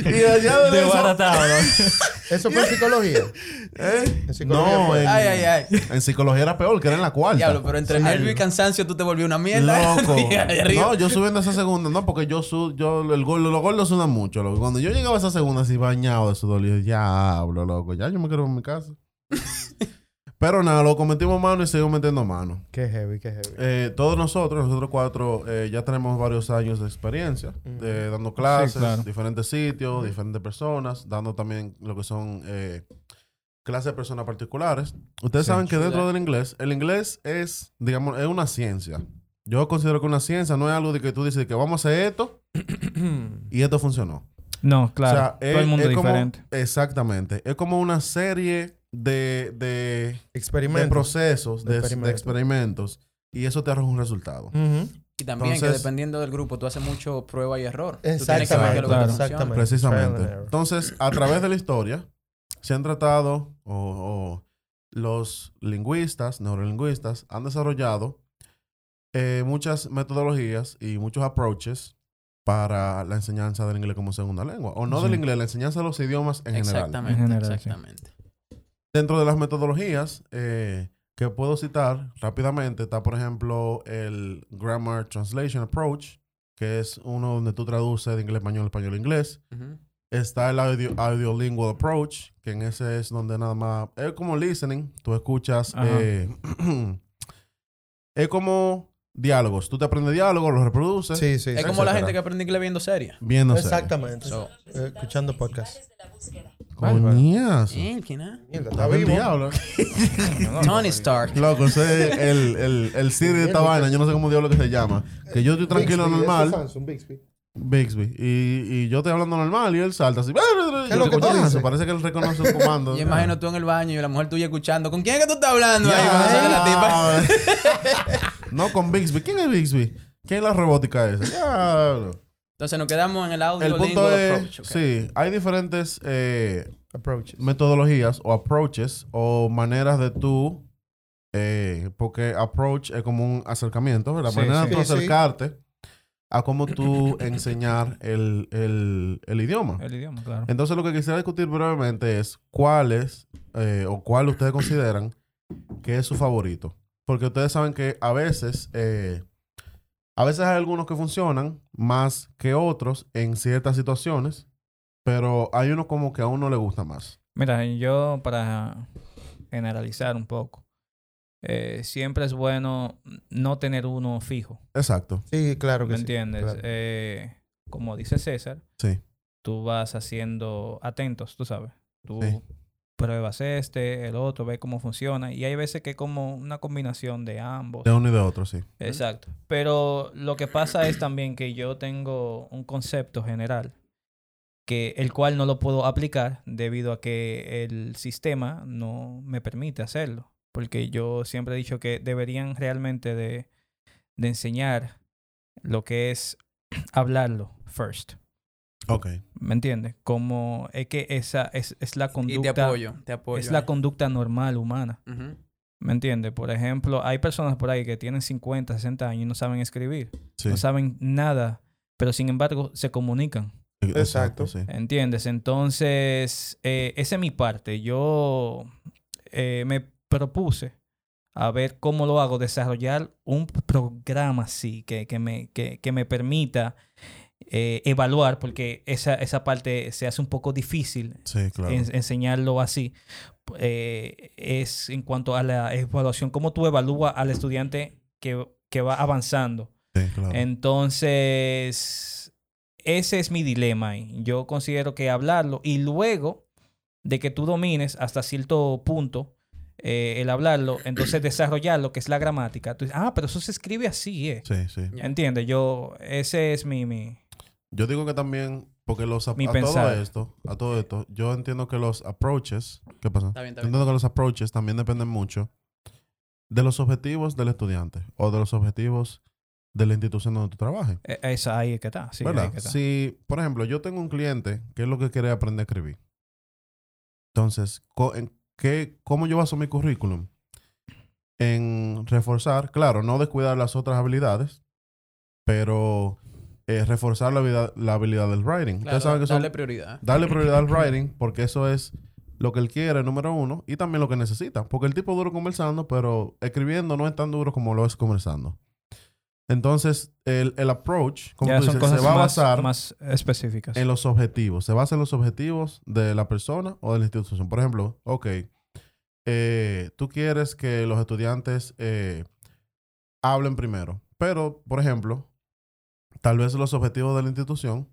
y allá de eso... *laughs* Eso fue en psicología. *laughs* ¿Eh? En psicología No, fue. en, Ay, ay, ay. en psicología era peor, que era en la cuarta. Diablo, pero entre nervio y cansancio tú te volvió una mierda. Loco. *laughs* No, yo subiendo a esa segunda, no, porque yo su, yo el gordo, los gordos sudan mucho, loco. Cuando yo llegaba a esa segunda así bañado de sudor, yo ya hablo, loco, ya yo me quiero en mi casa. *laughs* Pero nada, lo metimos mano y seguimos metiendo mano. Qué heavy, qué heavy. Eh, todos nosotros, nosotros cuatro, eh, ya tenemos varios años de experiencia, eh, dando clases, claro. diferentes sitios, diferentes personas, dando también lo que son eh, clases de personas particulares. Ustedes Sí. saben que dentro del inglés, el inglés es, digamos, es una ciencia. Yo considero que una ciencia no es algo de que tú dices que vamos a hacer esto *clears throat* y esto funcionó. No, claro. O sea, Todo el mundo es como- diferente. Exactamente. Es como una serie de, de, de Experimento. procesos, De de, de experimentos. experimentos y eso te arroja un resultado. Y también que dependiendo del grupo tú haces mucho prueba y error. Tú tienes que ver Exactamente. que. Exactamente. Precisamente. Entonces, a través de la historia, se han tratado, o, o los lingüistas, neurolingüistas, han desarrollado eh, muchas metodologías y muchos approaches para la enseñanza del inglés como segunda lengua. O no Sí. del inglés, la enseñanza de los idiomas en general. Exactamente, En general, sí. exactamente. Dentro de las metodologías eh, que puedo citar rápidamente, está por ejemplo el Grammar Translation Approach, que es uno donde tú traduces de inglés a español, español a inglés. Está el audio, audiolingual approach, que en ese es donde nada más es como listening, tú escuchas, eh, *clears throat* es como diálogos, tú te aprendes diálogos, los reproduces, Sí, sí. Es como la gente que aprende inglés viendo series. viendo series. Exactamente. So, Eh, escuchando podcast. Coñazo. eh, ¿quién es? Mierda, Está vivo. diablo. *laughs* Tony Stark. Loco, ese es el, el, el Siri de esta vaina, yo no sé cómo diablo que se llama. Que yo estoy tranquilo Bixby, normal. ese Samsung, Bixby. Bixby. Y, y yo estoy hablando normal y él salta así. *laughs* es lo que dices? Parece que él reconoce un comando. *laughs* Yo imagino tú en el baño y la mujer tuya escuchando. ¿Con quién es que tú estás hablando? ahí Ya, la tipa. no con Bixby. ¿Quién es Bixby? ¿Quién es la robótica esa? Diablo. Entonces nos quedamos en el audio El punto es, approach. sí, hay diferentes eh, Approaches. metodologías o approaches o maneras de tú, eh, porque approach es como un acercamiento, ¿verdad? Sí, manera sí. de tú acercarte a cómo tú *coughs* enseñar el, el- el idioma. El idioma, claro. Entonces lo que quisiera discutir brevemente es cuáles eh, o cuál ustedes consideran que es su favorito. Porque ustedes saben que a veces, eh, a veces hay algunos que funcionan más que otros en ciertas situaciones, pero hay uno como que a uno le gusta más. Mira, yo para generalizar un poco, eh, siempre es bueno no tener uno fijo. Exacto. Sí, claro que ¿Me sí. entiendes? claro. Eh, como dice César, Sí. tú vas haciendo atentos, tú sabes. Tú Sí. Pruebas este, el otro, ves cómo funciona. Y hay veces que es como una combinación de ambos. De uno y de otro, sí. Exacto. Pero lo que pasa es también que yo tengo un concepto general que el cual no lo puedo aplicar debido a que el sistema no me permite hacerlo. Porque yo siempre he dicho que deberían realmente de, de enseñar lo que es *clears throat* hablarlo first. Ok. ¿Me entiendes? Como es que esa es, es la Y te conducta. apoyo, te apoyo. Es la conducta normal humana. ¿Me entiendes? Por ejemplo, hay personas por ahí que tienen 50, 60 años y no saben escribir. Sí. No saben nada, pero sin embargo se comunican. Exacto. sí. ¿Entiendes? Entonces, eh, esa es mi parte. Yo eh, me propuse a ver cómo lo hago, desarrollar un programa así que, que, me, que, que me permita eh, evaluar, porque esa, esa parte se hace un poco difícil Sí, claro. en- enseñarlo así. eh, es en cuanto a la evaluación, cómo tú evalúas al estudiante que, que va avanzando. Sí, claro. Entonces, ese es mi dilema. ahí. Yo considero que hablarlo y luego de que tú domines hasta cierto punto eh, el hablarlo, entonces desarrollarlo, que es la gramática. Tú dices, ah, pero eso se escribe así, ¿eh? Sí, sí. ¿Entiendes? Yo, ese es mi... mi Yo digo que también, porque los Mi a pensar. todo esto, a todo esto, yo entiendo que los approaches, ¿qué pasa? Está bien, está bien. entiendo que los approaches también dependen mucho de los objetivos del estudiante o de los objetivos de la institución donde tú trabajes. eh, esa ahí es que está. Sí, ahí que está. Si, por ejemplo, yo tengo un cliente que es lo que quiere aprender a escribir. Entonces, co- en qué, ¿cómo yo baso mi currículum? En reforzar, claro, no descuidar las otras habilidades, pero eh, reforzar la, habilidad- la habilidad del writing. Claro, Ustedes saben que son- darle prioridad. darle prioridad al writing porque eso es lo que él quiere, número uno, y también lo que necesita. Porque el tipo es duro conversando, pero escribiendo no es tan duro como lo es conversando. Entonces, el, el approach, como Ya tú dices, se va a más, basar más específicas. en los objetivos. Se basa en los objetivos de la persona o de la institución. Por ejemplo, ok, eh, tú quieres que los estudiantes eh, hablen primero, pero, por ejemplo, tal vez los objetivos de la institución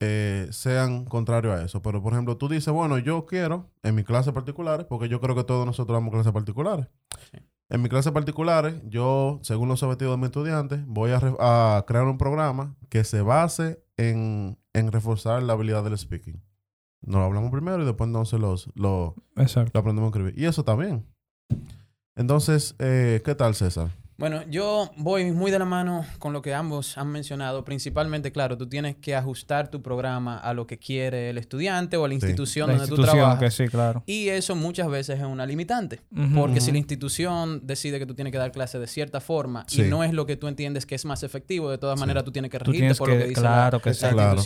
eh, sean contrarios a eso. Pero, por ejemplo, tú dices, bueno, yo quiero en mis clases particulares, porque yo creo que todos nosotros damos clases particulares. Sí. En mis clases particulares, yo, según los objetivos de mis estudiantes, voy a, re- a crear un programa que se base en, en reforzar la habilidad del speaking. Nos lo hablamos primero y después entonces los, lo, aprendemos a escribir. Y eso está bien. Entonces, eh, ¿qué tal, César? Bueno, yo voy muy de la mano con lo que ambos han mencionado. Principalmente, claro, tú tienes que ajustar tu programa a lo que quiere el estudiante o a la institución La donde tú institución, trabajas. que sí, claro. Y eso muchas veces es una limitante. Porque si la institución decide que tú tienes que dar clase de cierta forma Sí. y no es lo que tú entiendes que es más efectivo, de todas Sí. maneras tú tienes que regirte por lo que- dice claro la, que la. Claro.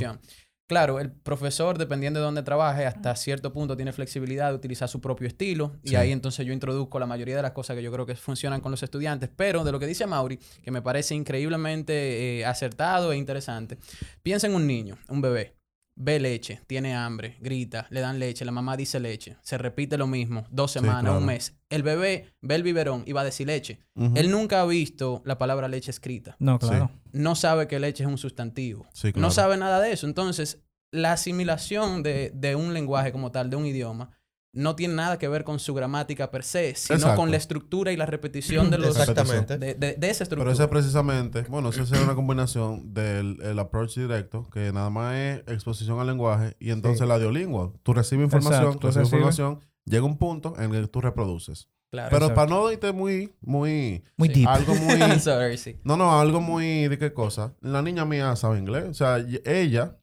Claro, el profesor, dependiendo de dónde trabaje, hasta cierto punto tiene flexibilidad de utilizar su propio estilo. Y ahí entonces yo introduzco la mayoría de las cosas que yo creo que funcionan con los estudiantes. Pero de lo que dice Mauri, que me parece increíblemente eh, acertado e interesante. Piensa en un niño, un bebé. Ve leche, tiene hambre, grita, le dan leche, la mamá dice leche. Se repite lo mismo, dos Sí, semanas, claro. un mes. El bebé ve el biberón y va a decir leche. Él nunca ha visto la palabra leche escrita No, claro. no sabe que leche es un sustantivo. Sí, claro. No sabe nada de eso. Entonces, la asimilación de, de un lenguaje como tal, de un idioma, no tiene nada que ver con su gramática per se, sino Exacto. con la estructura y la repetición de *clears throat* los... Exactamente. De, de- de esa estructura. Pero esa es precisamente, bueno, eso es una combinación del el approach directo, que nada más es exposición al lenguaje, y entonces Sí. la audiolingual. Tú recibes información, Exacto, tú recibes recibe. información, llega un punto en el que tú reproduces. Claro. Pero Exacto. para no irte muy, muy, Muy Sí. deep. algo *laughs* muy, Sorry, sí. no, no, algo muy, ¿de qué cosa? La niña mía sabe inglés. O sea, ella,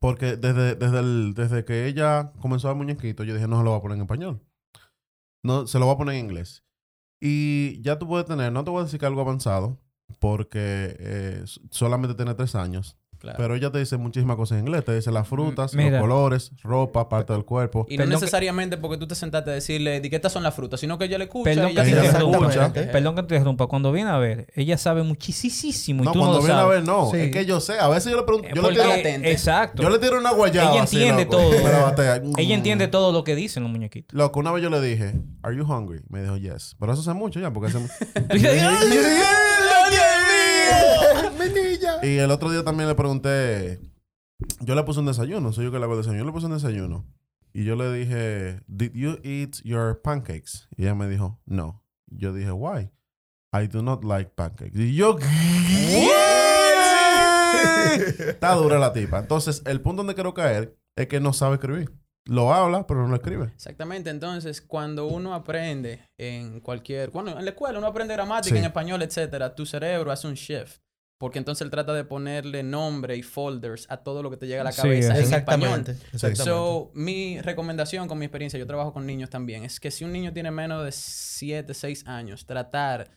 porque desde, desde, el- desde que ella comenzó a muñequito, yo dije, no se lo voy a poner en español. No, se lo voy a poner en inglés. Y ya tú puedes tener, no te voy a decir que algo avanzado, porque eh, solamente tiene tres años. Claro. Pero ella te dice muchísimas cosas en inglés. Te dice las frutas, Mira. los colores, ropa, parte del cuerpo. y no Perdón que- necesariamente porque tú te sentaste a decirle "Di que estas son las frutas, sino que ella le escucha Perdón y que ella te dice, interrumpa. Exactamente. Perdón que te interrumpa. Cuando viene a ver, ella sabe muchísimo y No, tú no cuando lo viene a sabes. ver, no. Sí. Es que yo sé. A veces yo le pregunto. Eh, Yo le porque- tiro, latente. exacto. yo le tiro una guayaba. Ella entiende todo. batea. Ella entiende todo lo que dicen los muñequitos. Loco, una vez yo le dije, ¿Are you hungry? Me dijo, yes. Pero eso hace mucho ya, porque hace. Tú *laughs* *laughs* y el otro día también le pregunté. Yo le puse un desayuno, soy yo que le hago el desayuno. Yo le puse un desayuno. Y yo le dije, ¿Did you eat your pancakes? Y ella me dijo, no. Yo dije, why? I do not like pancakes. Y yo, Está dura la tipa. Entonces, el punto donde quiero caer es que no sabe escribir. Lo habla, pero no lo escribe. Exactamente, entonces cuando uno aprende en cualquier, bueno, en la escuela uno aprende gramática Sí. en español, etcétera, tu cerebro hace un shift, porque entonces él trata de ponerle nombre y folders a todo lo que te llega a la Sí, cabeza en español. Exactamente. Exactamente. So, mi recomendación con mi experiencia, yo trabajo con niños también, es que si un niño tiene menos de 7, 6 años, tratar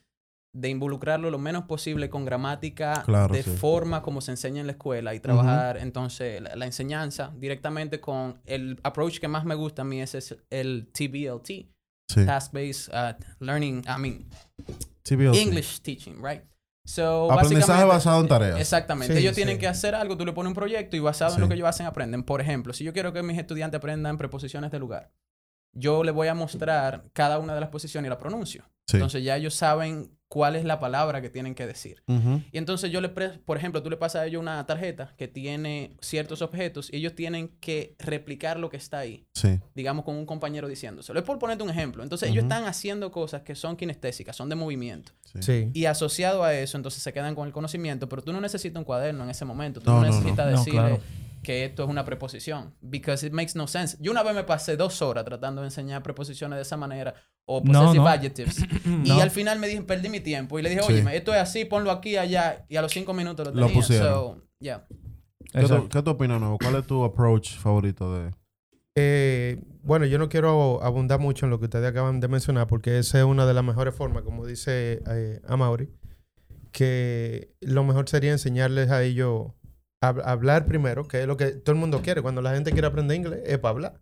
de involucrarlo lo menos posible con gramática Claro, de sí. forma como se enseña en la escuela y trabajar entonces la, la enseñanza directamente con el approach que más me gusta a mí es, es el TBLT, Sí. Task-Based uh, Learning, I mean, TBLC. English Teaching, right? So, Aprendizaje basado en tareas. Exactamente. Sí, ellos sí. tienen que hacer algo, tú le pones un proyecto y basado en lo que ellos hacen aprenden. Por ejemplo, si yo quiero que mis estudiantes aprendan preposiciones de lugar, yo les voy a mostrar cada una de las posiciones y la pronuncio. Sí. Entonces ya ellos saben cuál es la palabra que tienen que decir. Y entonces yo le, pre- por ejemplo, tú le pasas a ellos una tarjeta que tiene ciertos objetos y ellos tienen que replicar lo que está ahí Sí. digamos, con un compañero diciéndoselo. Es por ponerte un ejemplo. Entonces, ellos están haciendo cosas que son kinestésicas, son de movimiento. Sí. Sí. Y asociado a eso, entonces se quedan con el conocimiento, pero tú no necesitas un cuaderno en ese momento. Tú No, no, no, no. necesitas No, decirle claro. Que esto es una preposición. Because it makes no sense. Yo una vez me pasé dos horas tratando de enseñar preposiciones de esa manera o No, possessive no. adjectives. *clears throat* Y No. al final me dije, perdí mi tiempo. Y le dije, Sí. oye, esto es así, ponlo aquí, allá. Y a los cinco minutos lo Lo tenía. pusieron. So, yeah. ¿Qué, tú, ¿Qué tú opinas, Nuevo? ¿Cuál es tu approach favorito de...? Eh, bueno, yo no quiero abundar mucho en lo que ustedes acaban de mencionar porque esa es una de las mejores formas, como dice eh, Amaury, que lo mejor sería enseñarles a ellos hablar primero, que es lo que todo el mundo quiere. Cuando la gente quiere aprender inglés, es para hablar.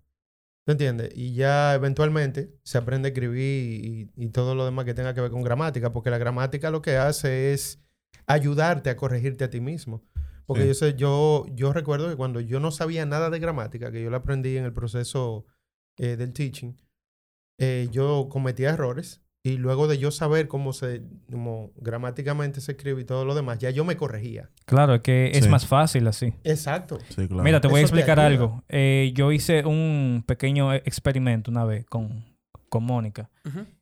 ¿Te entiendes? Y ya eventualmente se aprende a escribir y, y todo lo demás que tenga que ver con gramática, porque la gramática lo que hace es ayudarte a corregirte a ti mismo. Porque Sí. yo sé, yo, yo recuerdo que cuando yo no sabía nada de gramática, que yo lo aprendí en el proceso eh, del teaching, eh, yo cometía errores y luego de yo saber cómo se, como gramáticamente se escribe y todo lo demás, ya yo me corregía. Claro, es que es Sí. más fácil así. Exacto. Sí, claro. Mira, te voy a Eso explicar algo. Eh, yo hice un pequeño e- experimento una vez con, con Mónica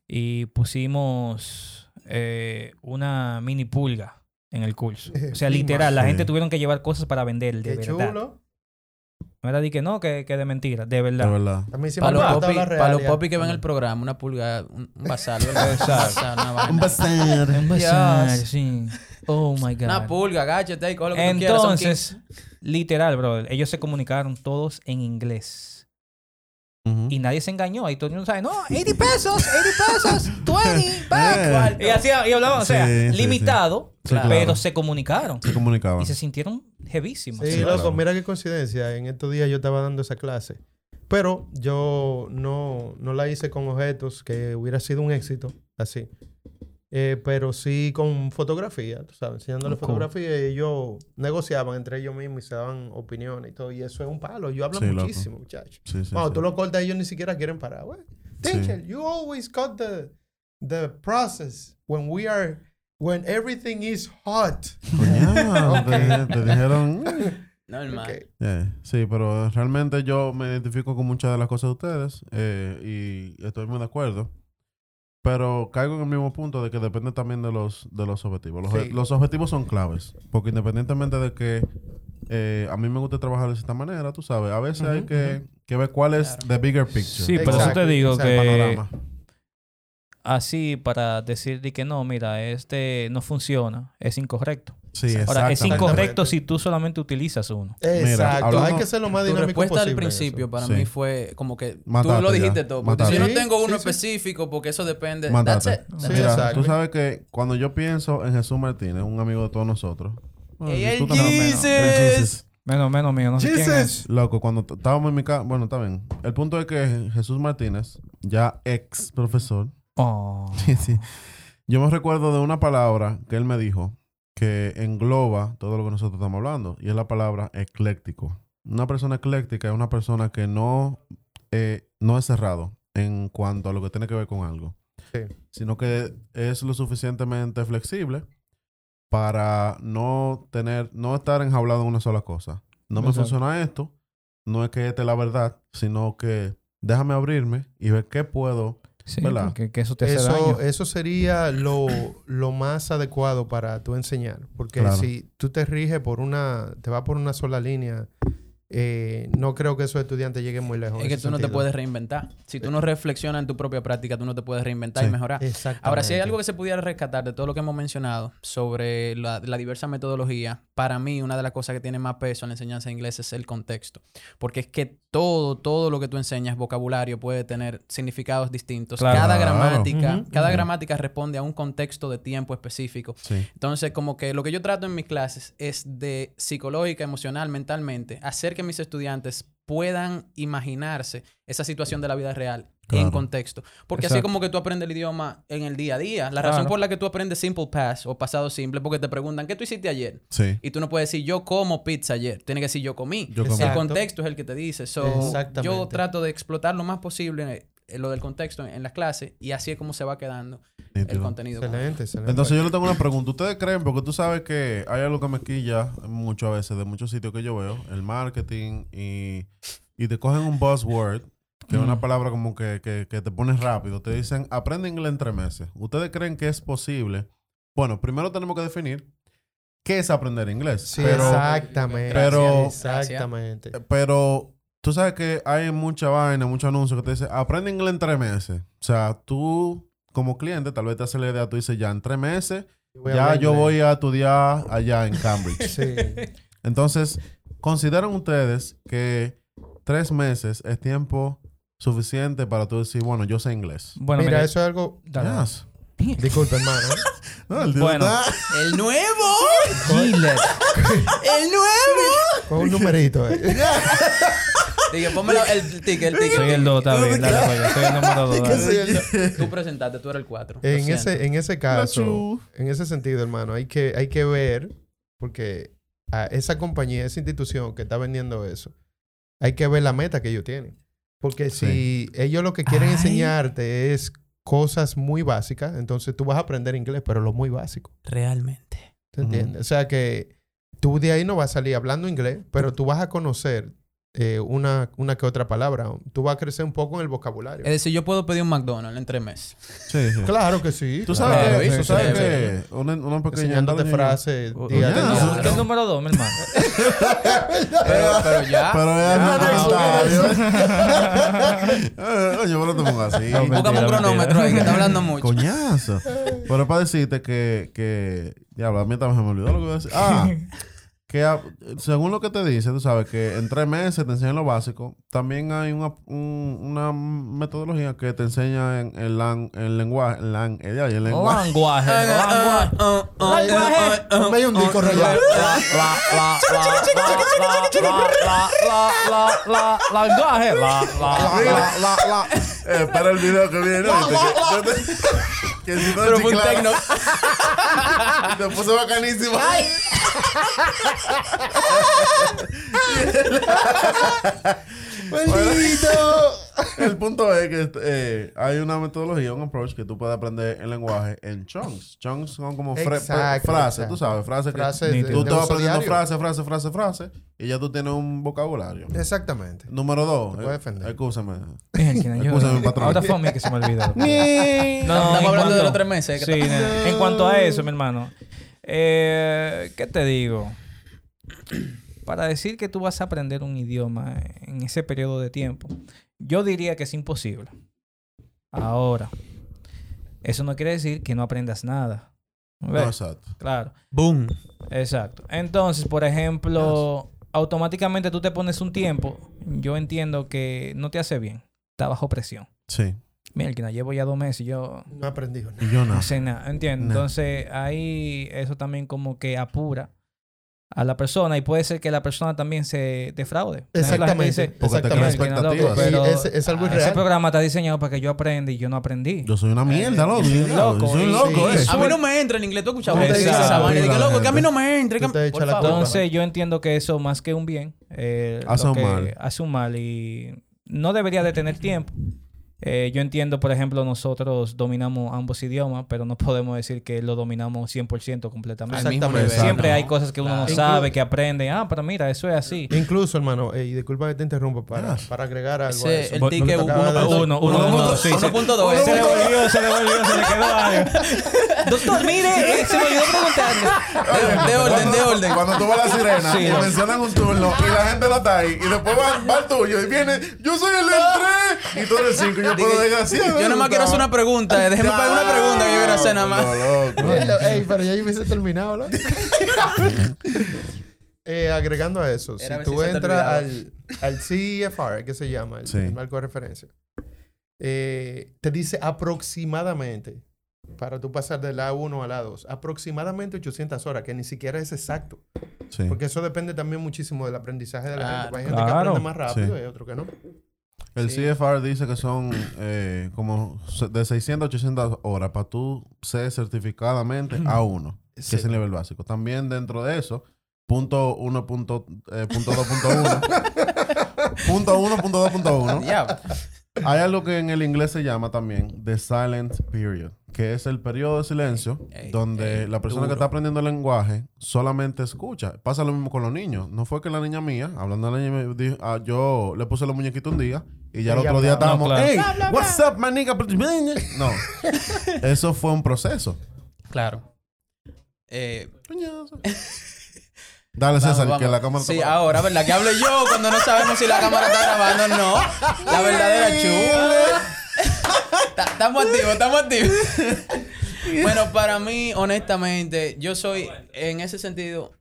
y pusimos eh, una mini pulga en el curso. *laughs* O sea, literal, la sí. gente tuvieron que llevar cosas para vender, de Qué verdad. chulo. No era de que no, que, que de mentira, de De verdad. Para los popis los que ven el programa, una pulga, un, un basal. *laughs* Un bazar. Un sí. Oh my God. Una pulga, agáchate y coge lo que tú quieras. son Entonces, literal, bro, ellos se comunicaron todos en inglés. Y nadie se engañó. Ahí todo el mundo sabe, no, 80 pesos, 80 pesos, 20, *laughs* back. Eh. Y así y hablaban, o sea, Sí, limitado, Sí, pero claro. se comunicaron. Se comunicaban. Y se sintieron heavísimos. Sí, Sí, loco, claro. mira qué coincidencia. En estos días yo estaba dando esa clase. Pero yo no, no la hice con objetos, que hubiera sido un éxito, así. Eh, pero sí con fotografía, tú sabes, enseñándole cool. fotografía y ellos negociaban entre ellos mismos y se daban opiniones y todo. Y eso es un palo. Yo hablo Sí, muchísimo, muchachos. Sí, sí, Cuando sí. tú lo cortas, ellos ni siquiera quieren parar. güey. Sí. Teacher, you always cut the, the process when we are, when everything is hot. Coño, *laughs* Ok. te, te dijeron... *laughs* *laughs* Normal. Ok. Eh, sí, pero realmente yo me identifico con muchas de las cosas de ustedes eh, y estoy muy de acuerdo. Pero caigo en el mismo punto de que depende también de los, de los objetivos. Los, Sí. los objetivos son claves. Porque independientemente de que eh, a mí me gusta trabajar de esta manera, tú sabes, a veces hay que, que ver cuál es Claro. the bigger picture. Sí, por eso te digo que panorama. así para decir de que no, mira, este no funciona, es incorrecto. Sí, Ahora, es incorrecto si tú solamente utilizas uno. Exacto. hablando- Hay que ser lo más dinámico respuesta posible. al en principio eso. para Sí. mí fue como que tú lo dijiste ya. todo. Porque si yo no tengo uno sí, sí. específico, porque eso depende. That's it. Sí, Mira, exacto. tú sabes que cuando yo pienso en Jesús Martínez, un amigo de todos nosotros. Tú el Jesus. Menos, menos mío, no sé quién es. Loco, cuando estábamos en mi casa, bueno, está bien. El punto es que Jesús Martínez, ya ex profesor, Oh. *laughs* sí, sí. Yo me recuerdo de una palabra que él me dijo que engloba todo lo que nosotros estamos hablando y es la palabra ecléctico. Una persona ecléctica es una persona que no, eh, no es cerrado en cuanto a lo que tiene que ver con algo, Sí. sino que es lo suficientemente flexible para no tener, no estar enjaulado en una sola cosa. No me funciona esto, no es que esta es la verdad, sino que déjame abrirme y ver qué puedo. Sí, que eso te hace Eso, daño. eso sería lo, lo más adecuado para tú enseñar. Porque Claro. si tú te riges por una, te vas por una sola línea, eh, no creo que esos estudiantes lleguen muy lejos. Es que tú no te puedes reinventar. Si tú no reflexionas en tu propia práctica, tú no te puedes reinventar Sí. y mejorar. Ahora, si hay algo que se pudiera rescatar de todo lo que hemos mencionado sobre la, la diversa metodología, para mí una de las cosas que tiene más peso en la enseñanza de inglés es el contexto. Porque es que todo, todo lo que tú enseñas, vocabulario, puede tener significados distintos. Claro. Cada gramática, cada gramática responde a un contexto de tiempo específico. Sí. Entonces, como que lo que yo trato en mis clases es de psicológica, emocional, mentalmente, hacer que mis estudiantes puedan imaginarse esa situación de la vida real en contexto. Porque así como que tú aprendes el idioma en el día a día. La razón Claro. por la que tú aprendes simple past o pasado simple, porque te preguntan, ¿qué tú hiciste ayer? Sí. Y tú no puedes decir, yo como pizza ayer. Tienes que decir, yo comí. Yo comí. El contexto es el que te dice. So, Exactamente. yo trato de explotar lo más posible lo del contexto en, en las clases y así es como se va quedando el contenido. Excelente, excelente. Entonces yo le tengo una pregunta. ¿Ustedes creen? Porque tú sabes que hay algo que me quilla mucho a veces de muchos sitios que yo veo, el marketing y, y te cogen un buzzword, que es una palabra como que, que, que te pones rápido. Te dicen, aprende inglés en tres meses. ¿Ustedes creen que es posible? Bueno, primero tenemos que definir qué es aprender inglés. Sí, pero, exactamente. pero- exactamente. pero tú sabes que hay mucha vaina, mucho anuncio que te dice, aprende inglés en tres meses. O sea, tú como cliente tal vez te hace la idea, tú dices, ya en tres meses ya yo inglés. voy a estudiar allá en Cambridge. *laughs* Sí. Entonces, ¿consideran ustedes que tres meses es tiempo suficiente para tú decir, bueno, yo sé inglés? Bueno, Mira, mira, eso es algo. dale. Yes. Disculpe, hermano. *laughs* No, el Bueno. está- ¡El nuevo! *laughs* ¡El nuevo! Con un numerito. eh. Dije, ponme la- el ticket, el ticket. Soy el 2, está bien, dale, pues, soy el número 2. ¿Qué sé yo? Tú presentaste, tú eres el 4. En ese, en ese caso, en ese sentido, hermano, hay que, hay que ver, porque a esa compañía, esa institución que está vendiendo eso, hay que ver la meta que ellos tienen. Porque si ellos lo que quieren Ay. enseñarte es cosas muy básicas, entonces tú vas a aprender inglés, pero lo muy básico. Realmente. ¿Te Ujú. entiendes? O sea que tú de ahí no vas a salir hablando inglés, pero tú vas a conocer eh, una, una que otra palabra. Tú vas a crecer un poco en el vocabulario. Es decir, yo puedo pedir un McDonald's en tres meses. Sí, sí. Claro que sí. Tú sabes Claro, que, sí, tú sabes sí. que una, una pequeña Enseñándote frases O- día ya, a eso- día. ¿Qué es número 2, mi hermano? *laughs* Pero, pero ya. Pero es Ya, *laughs* Oye, pero no te pongas así. No, Búscame un cronómetro ahí, que está hablando mucho. Coñazo. Pero es para decirte que, que diablo, a mí también se me olvidó lo que iba a decir. Ah, *laughs* según lo que te dice, tú sabes que en tres meses te enseñan lo básico. También hay una, una metodología que te enseña en el, lan, el lenguaje. El, lan, el, el lenguaje. Lenguaje. Me dio un disco rayado. Lenguaje. Espera el video que viene. Que, si no Pero fue un tecno. *laughs* Te puso bacanísimo. *laughs* ¡Maldito! *laughs* El punto es que eh, hay una metodología, un approach que tú puedes aprender el lenguaje en chunks. Chunks son como Exacto, frases, exacto. tú sabes, frases que Frases de- tú estás aprendiendo diario. frase, frase, frase, frase y ya tú tienes un vocabulario. Exactamente. Número dos. Te puedes eh, defender. Excúsame. Excúsame, patrón. Ahora fue a mí que se me olvidó. *laughs* No, Estamos en hablando de cuanto- los tres meses. que Sí, en cuanto a eso, mi hermano. Eh, ¿Qué te digo? Para decir que tú vas a aprender un idioma en ese periodo de tiempo, yo diría que es imposible. Ahora, eso no quiere decir que no aprendas nada. No, exacto. Claro, Boom. exacto. Entonces, por ejemplo, automáticamente tú te pones un tiempo, yo entiendo que no te hace bien. Está bajo presión. Sí. Mira, que llevo ya dos meses y yo No he aprendido nada. Y yo no. no sé nada, ¿entiendes? No. Entonces, ahí eso también como que apura a la persona y puede ser que la persona también se defraude. Exactamente. dice, Porque te Exactamente. "Mira, loco, expectativas. pero Sí, es- es algo ah, Ese irreal". programa está diseñado para que yo aprenda y yo no aprendí. Yo soy una mierda, loco. soy un Yo loco, soy un loco, sí, eh. A mí no me entra en inglés. ¿Tú has escuchado? ¿Cómo gente te que dice dice esa la vaina? De que, gente? loco, que a mí no me entra. Que- te. Entonces yo entiendo que eso más que un bien, eh, lo Hace un que mal. hace un mal y no debería de tener tiempo. Eh, yo entiendo, por ejemplo, nosotros dominamos ambos idiomas, pero no *laughs* podemos decir que lo dominamos 100% completamente. Exactamente. Siempre ¿no? hay cosas que uno no Claro. sabe, que aprende. Ah, pero mira, eso es así. Incluso, hermano, eh, y disculpa que te interrumpa para, Ah. para agregar algo a Ese, eso. el ticket lo que acaba de decir. 1.2. Uno, uno, uno, sí, sí. 1.2. Se le volvió, se le volvió, se le quedó algo. *laughs* Doctor, mire, eh, se me olvidó preguntarle. De, de orden, de orden. Cuando tú vas a la sirena Sí, y no. mencionan un turno y la gente no está ahí y después va, va el tuyo y viene, yo soy el del 3 y tú eres el 5 yo puedo desgraciado. Yo nomás quiero hacer una pregunta. Déjeme pagar una pregunta que yo quiero hacer nada más. Ey, pero ya yo hubiese terminado, ¿no? *laughs* Eh, agregando a eso, Era a si tú si entras al, al CEFR, que se llama, el, Sí. el marco de referencia, eh, te dice aproximadamente, para tú pasar del A1 al A2, aproximadamente 800 horas, que ni siquiera es exacto, Sí. porque eso depende también muchísimo del aprendizaje de la Claro. gente. Hay gente que aprende más rápido Sí. y hay otro que no. El Sí. CFR dice que son eh, como de 600 a 800 horas para tú ser certificadamente A1, que Sí. es el nivel básico. También dentro de eso, punto 1, punto, eh, punto 2.1, punto 1, *laughs* punto 2.1, Ya. hay algo que en el inglés se llama también the silent period, que es el periodo de silencio Ey, donde ey, la persona duro. que está aprendiendo el lenguaje solamente escucha. Pasa lo mismo con los niños. No fue que la niña mía, hablando de la niña, ah, yo le puse los muñequitos un día y ya el otro día estábamos, No, claro. hey, what's up, my nigga? No, *laughs* eso fue un proceso. Claro. Eh, Dale, César, vamos. que la cámara Sí, está- ahora, ¿verdad? Que hable yo cuando no sabemos si la cámara está grabando o no. La verdadera chula. Ta- Estamos activos, estamos activos. *laughs* bueno, para mí, honestamente, yo soy en ese sentido.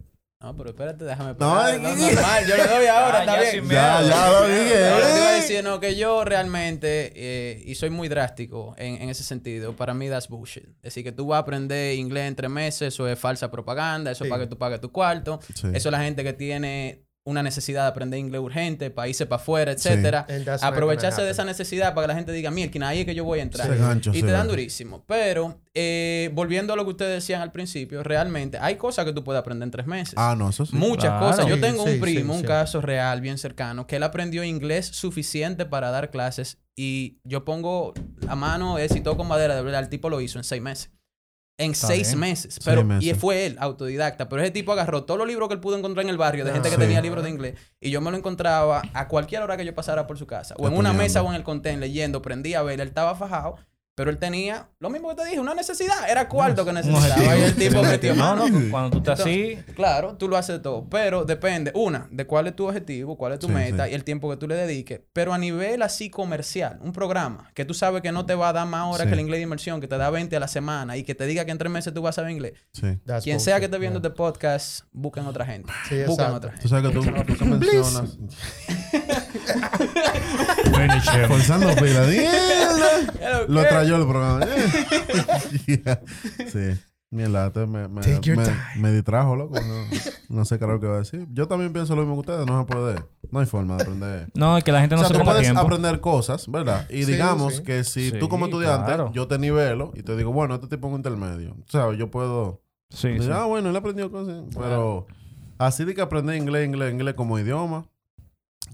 No, pero espérate, déjame No, parar. es No, que- normal, yo le doy ahora, Ah, está bien. Ya, ya lo dije. No, lo que te iba a eh. decir, no, que yo realmente, eh, y soy muy drástico en, en ese sentido, para mí that's bullshit. Es decir, que tú vas a aprender inglés en tres meses, eso es falsa propaganda, eso es Sí. para que tú pagues tu cuarto, Sí. eso es la gente que tiene una necesidad de aprender inglés urgente, irse para afuera, etcétera. Aprovecharse de esa necesidad para que la gente diga, mira, ahí es que yo voy a entrar. Ese gancho, Y te dan durísimo. Pero, eh, volviendo a lo que ustedes decían al principio, realmente hay cosas que tú puedes aprender en tres meses. Ah, no, eso sí. Muchas Claro. cosas. Yo tengo sí, un primo, sí, un sí. caso real, bien cercano, que él aprendió inglés suficiente para dar clases y yo pongo a mano, es y todo con madera, de verdad, el tipo lo hizo en seis meses. En Está seis bien. meses. Pero, meses. Y fue él, autodidacta. Pero ese tipo agarró todos los libros que él pudo encontrar en el barrio de gente que Sí. tenía libros de inglés. Y yo me lo encontraba a cualquier hora que yo pasara por su casa. O en una mesa o en el contén leyendo. Prendía a ver. Él estaba fajado. Pero él tenía lo mismo que te dije, una necesidad. Era cuarto que necesitaba. Y el tipo metió No, mano. no, cuando tú estás así, Claro, tú lo haces todo. Pero depende, una, de cuál es tu objetivo, cuál es tu Sí, meta sí. y el tiempo que tú le dediques. Pero a nivel así comercial, un programa que tú sabes que no te va a dar más horas Sí. que el inglés de inmersión, que te da 20 a la semana y que te diga que en tres meses tú vas a saber inglés. Quien sea que esté viendo yeah. este podcast, busquen otra gente. Sí, busquen otra Tú gente. sabes que tú, tú mencionas. Forzando pila. ¡Mierda! Lo trayó el programa. Yeah. Sí. Mierda, este me, me, me, me distrajo, loco. No, no sé qué era lo que va a decir. Yo también pienso lo mismo que ustedes. No se puede. No hay forma de aprender. no, es que la gente no o sea, se tú toma puedes tiempo. aprender cosas, ¿verdad? Y Sí, digamos sí. que si Sí, tú como estudiante, claro. yo te nivelo y te digo, bueno, este tipo es un intermedio. O sea, yo puedo... Sí, decir, sí. Ah, bueno, él aprendió cosas. Pero así de que aprender inglés, inglés, inglés como idioma,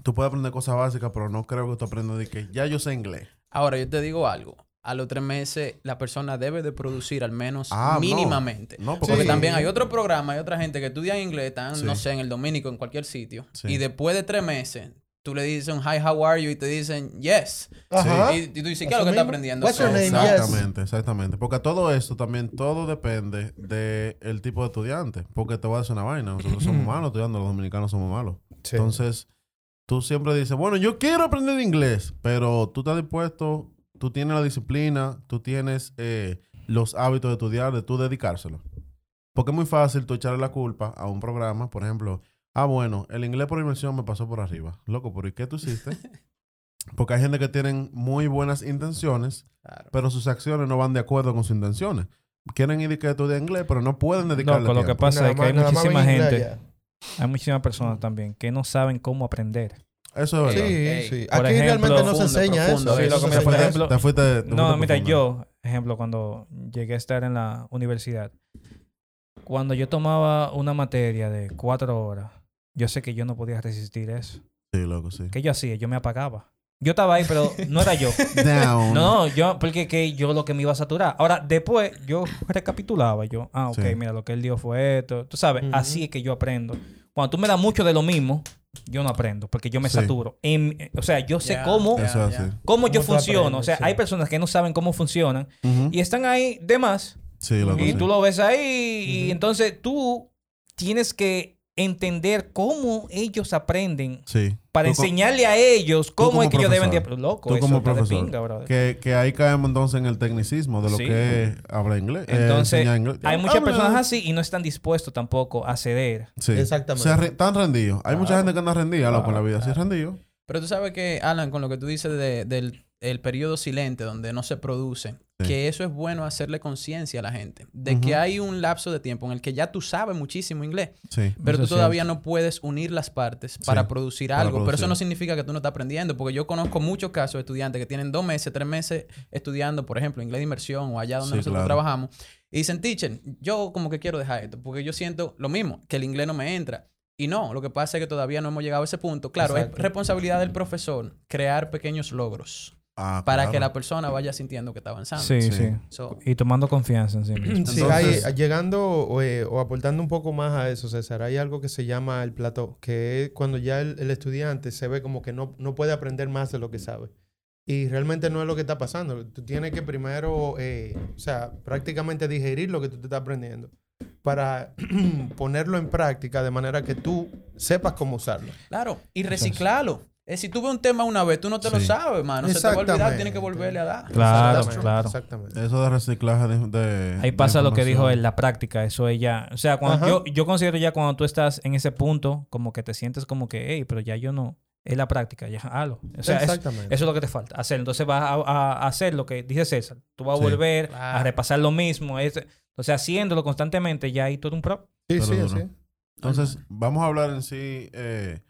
tú puedes aprender cosas básicas, pero no creo que tú aprendas de que ya yo sé inglés. Ahora, yo te digo algo. A los tres meses, la persona debe de producir al menos Ah, mínimamente. No, porque Porque Sí. también hay otro programa, hay otra gente que estudia inglés, están, Sí. no sé, en el Dominico, en cualquier sitio. Sí. Y después de tres meses, tú le dices un hi, how are you? Y te dicen yes. Ajá. Y, y tú dices, ¿qué es lo que está aprendiendo? What's your So, name? so- Yes. Exactamente, exactamente. Porque todo esto también, todo depende del tipo de estudiante. Porque te voy a decir una vaina. Nosotros somos *clears throat* malos estudiando, los dominicanos somos malos. Sí. Entonces, tú siempre dices, bueno, yo quiero aprender inglés, pero tú estás dispuesto tú tienes la disciplina, tú tienes eh, los hábitos de estudiar, de tú dedicárselo. Porque es muy fácil tú echarle la culpa a un programa, por ejemplo, ah, bueno, el inglés por inmersión me pasó por arriba. Loco, ¿pero y qué tú hiciste? *laughs* Porque hay gente que tienen muy buenas intenciones, Claro. pero sus acciones no van de acuerdo con sus intenciones. Quieren ir que estudiar inglés, pero no pueden dedicarle Loco, lo que tiempo. pasa Nada es que hay muchísima gente. Hay muchísimas personas también que no saben cómo aprender. Eso es Sí, verdad. Sí. por Aquí ejemplo- realmente no se enseña profundo. eso. Sí, por ejemplo- Te fuiste, te fuiste No, mira, profundo. yo, ejemplo, cuando llegué a estar en la universidad, cuando yo tomaba una materia de cuatro horas, yo sé que yo no podía resistir eso. Sí, loco, sí. ¿Qué yo hacía? Yo me apagaba. Yo estaba ahí, pero no era yo. *laughs* Down. No, yo, porque que yo lo que me iba a saturar. Ahora, después, yo recapitulaba. Yo, ah, ok, Sí. mira, lo que él dijo fue esto. Tú sabes, así es que yo aprendo. Cuando tú me das mucho de lo mismo, yo no aprendo, porque yo me Sí. saturo. En- o sea, yo sé cómo, cómo yo ¿Cómo tú funciono. aprendes? O sea, Sí. hay personas que no saben cómo funcionan y están ahí de más. Sí, Y tú lo ves ahí y entonces tú tienes que entender cómo ellos aprenden Sí. para Tú enseñarle a ellos cómo como es que ellos deben de... Loco, Tú eso como de profesor. pinga. Que, que ahí caemos entonces en el tecnicismo de lo Sí. que es hablar inglés. eh, Entonces, inglés. hay muchas Habla. personas así y no están dispuestos tampoco a ceder. Sí. Exactamente. Re- están rendidos. Hay mucha gente que anda rendida, loco, en la vida. Sí, Claro. rendido. Pero tú sabes que, Alan, con lo que tú dices de- del el periodo silente donde no se produce, Sí. que eso es bueno hacerle conciencia a la gente, de que hay un lapso de tiempo en el que ya tú sabes muchísimo inglés, Sí. pero tú todavía no puedes unir las partes para Sí, producir para algo. Pero eso no significa que tú no estás aprendiendo, porque yo conozco muchos casos de estudiantes que tienen dos meses, tres meses estudiando, por ejemplo, inglés de inmersión o allá donde nosotros claro. trabajamos, y dicen, teacher, yo como que quiero dejar esto, porque yo siento lo mismo, que el inglés no me entra. Y no, lo que pasa es que todavía no hemos llegado a ese punto. Claro, Exacto. es responsabilidad del profesor crear pequeños logros Ah, para claro. que la persona vaya sintiendo que está avanzando. Sí, Sí. sí. So, Y tomando confianza en sí *clears throat* mismo. Sí, Entonces- hay- llegando o, eh, o aportando un poco más a eso, César, hay algo que se llama el plató, que es cuando ya el, el estudiante se ve como que no, no puede aprender más de lo que sabe. Y realmente no es lo que está pasando. Tú tienes que primero, eh, o sea, prácticamente digerir lo que tú te estás aprendiendo para *clears throat* ponerlo en práctica de manera que tú sepas cómo usarlo. claro, y reciclarlo. Eh, si tú ves un tema una vez, tú no te lo Sí. sabes, mano. Se te va a olvidar, tienes que volverle a dar. Claro, Exactamente, claro. Exactamente. Eso de reciclaje de. de- Ahí de pasa lo que dijo él, la práctica, eso es ya. O sea, cuando yo, yo considero ya cuando tú estás en ese punto, como que te sientes como que, hey, pero ya yo no. Es la práctica, ya hazlo. O sea, es- Exactamente. eso es lo que te falta, hacer. Entonces vas a, hacer lo que dice César. Tú vas a Sí. volver a repasar lo mismo. Es, o sea, haciéndolo constantemente, ya hay todo un pro. sí, pero sí, duro. así. Entonces, vamos a hablar en sí eh,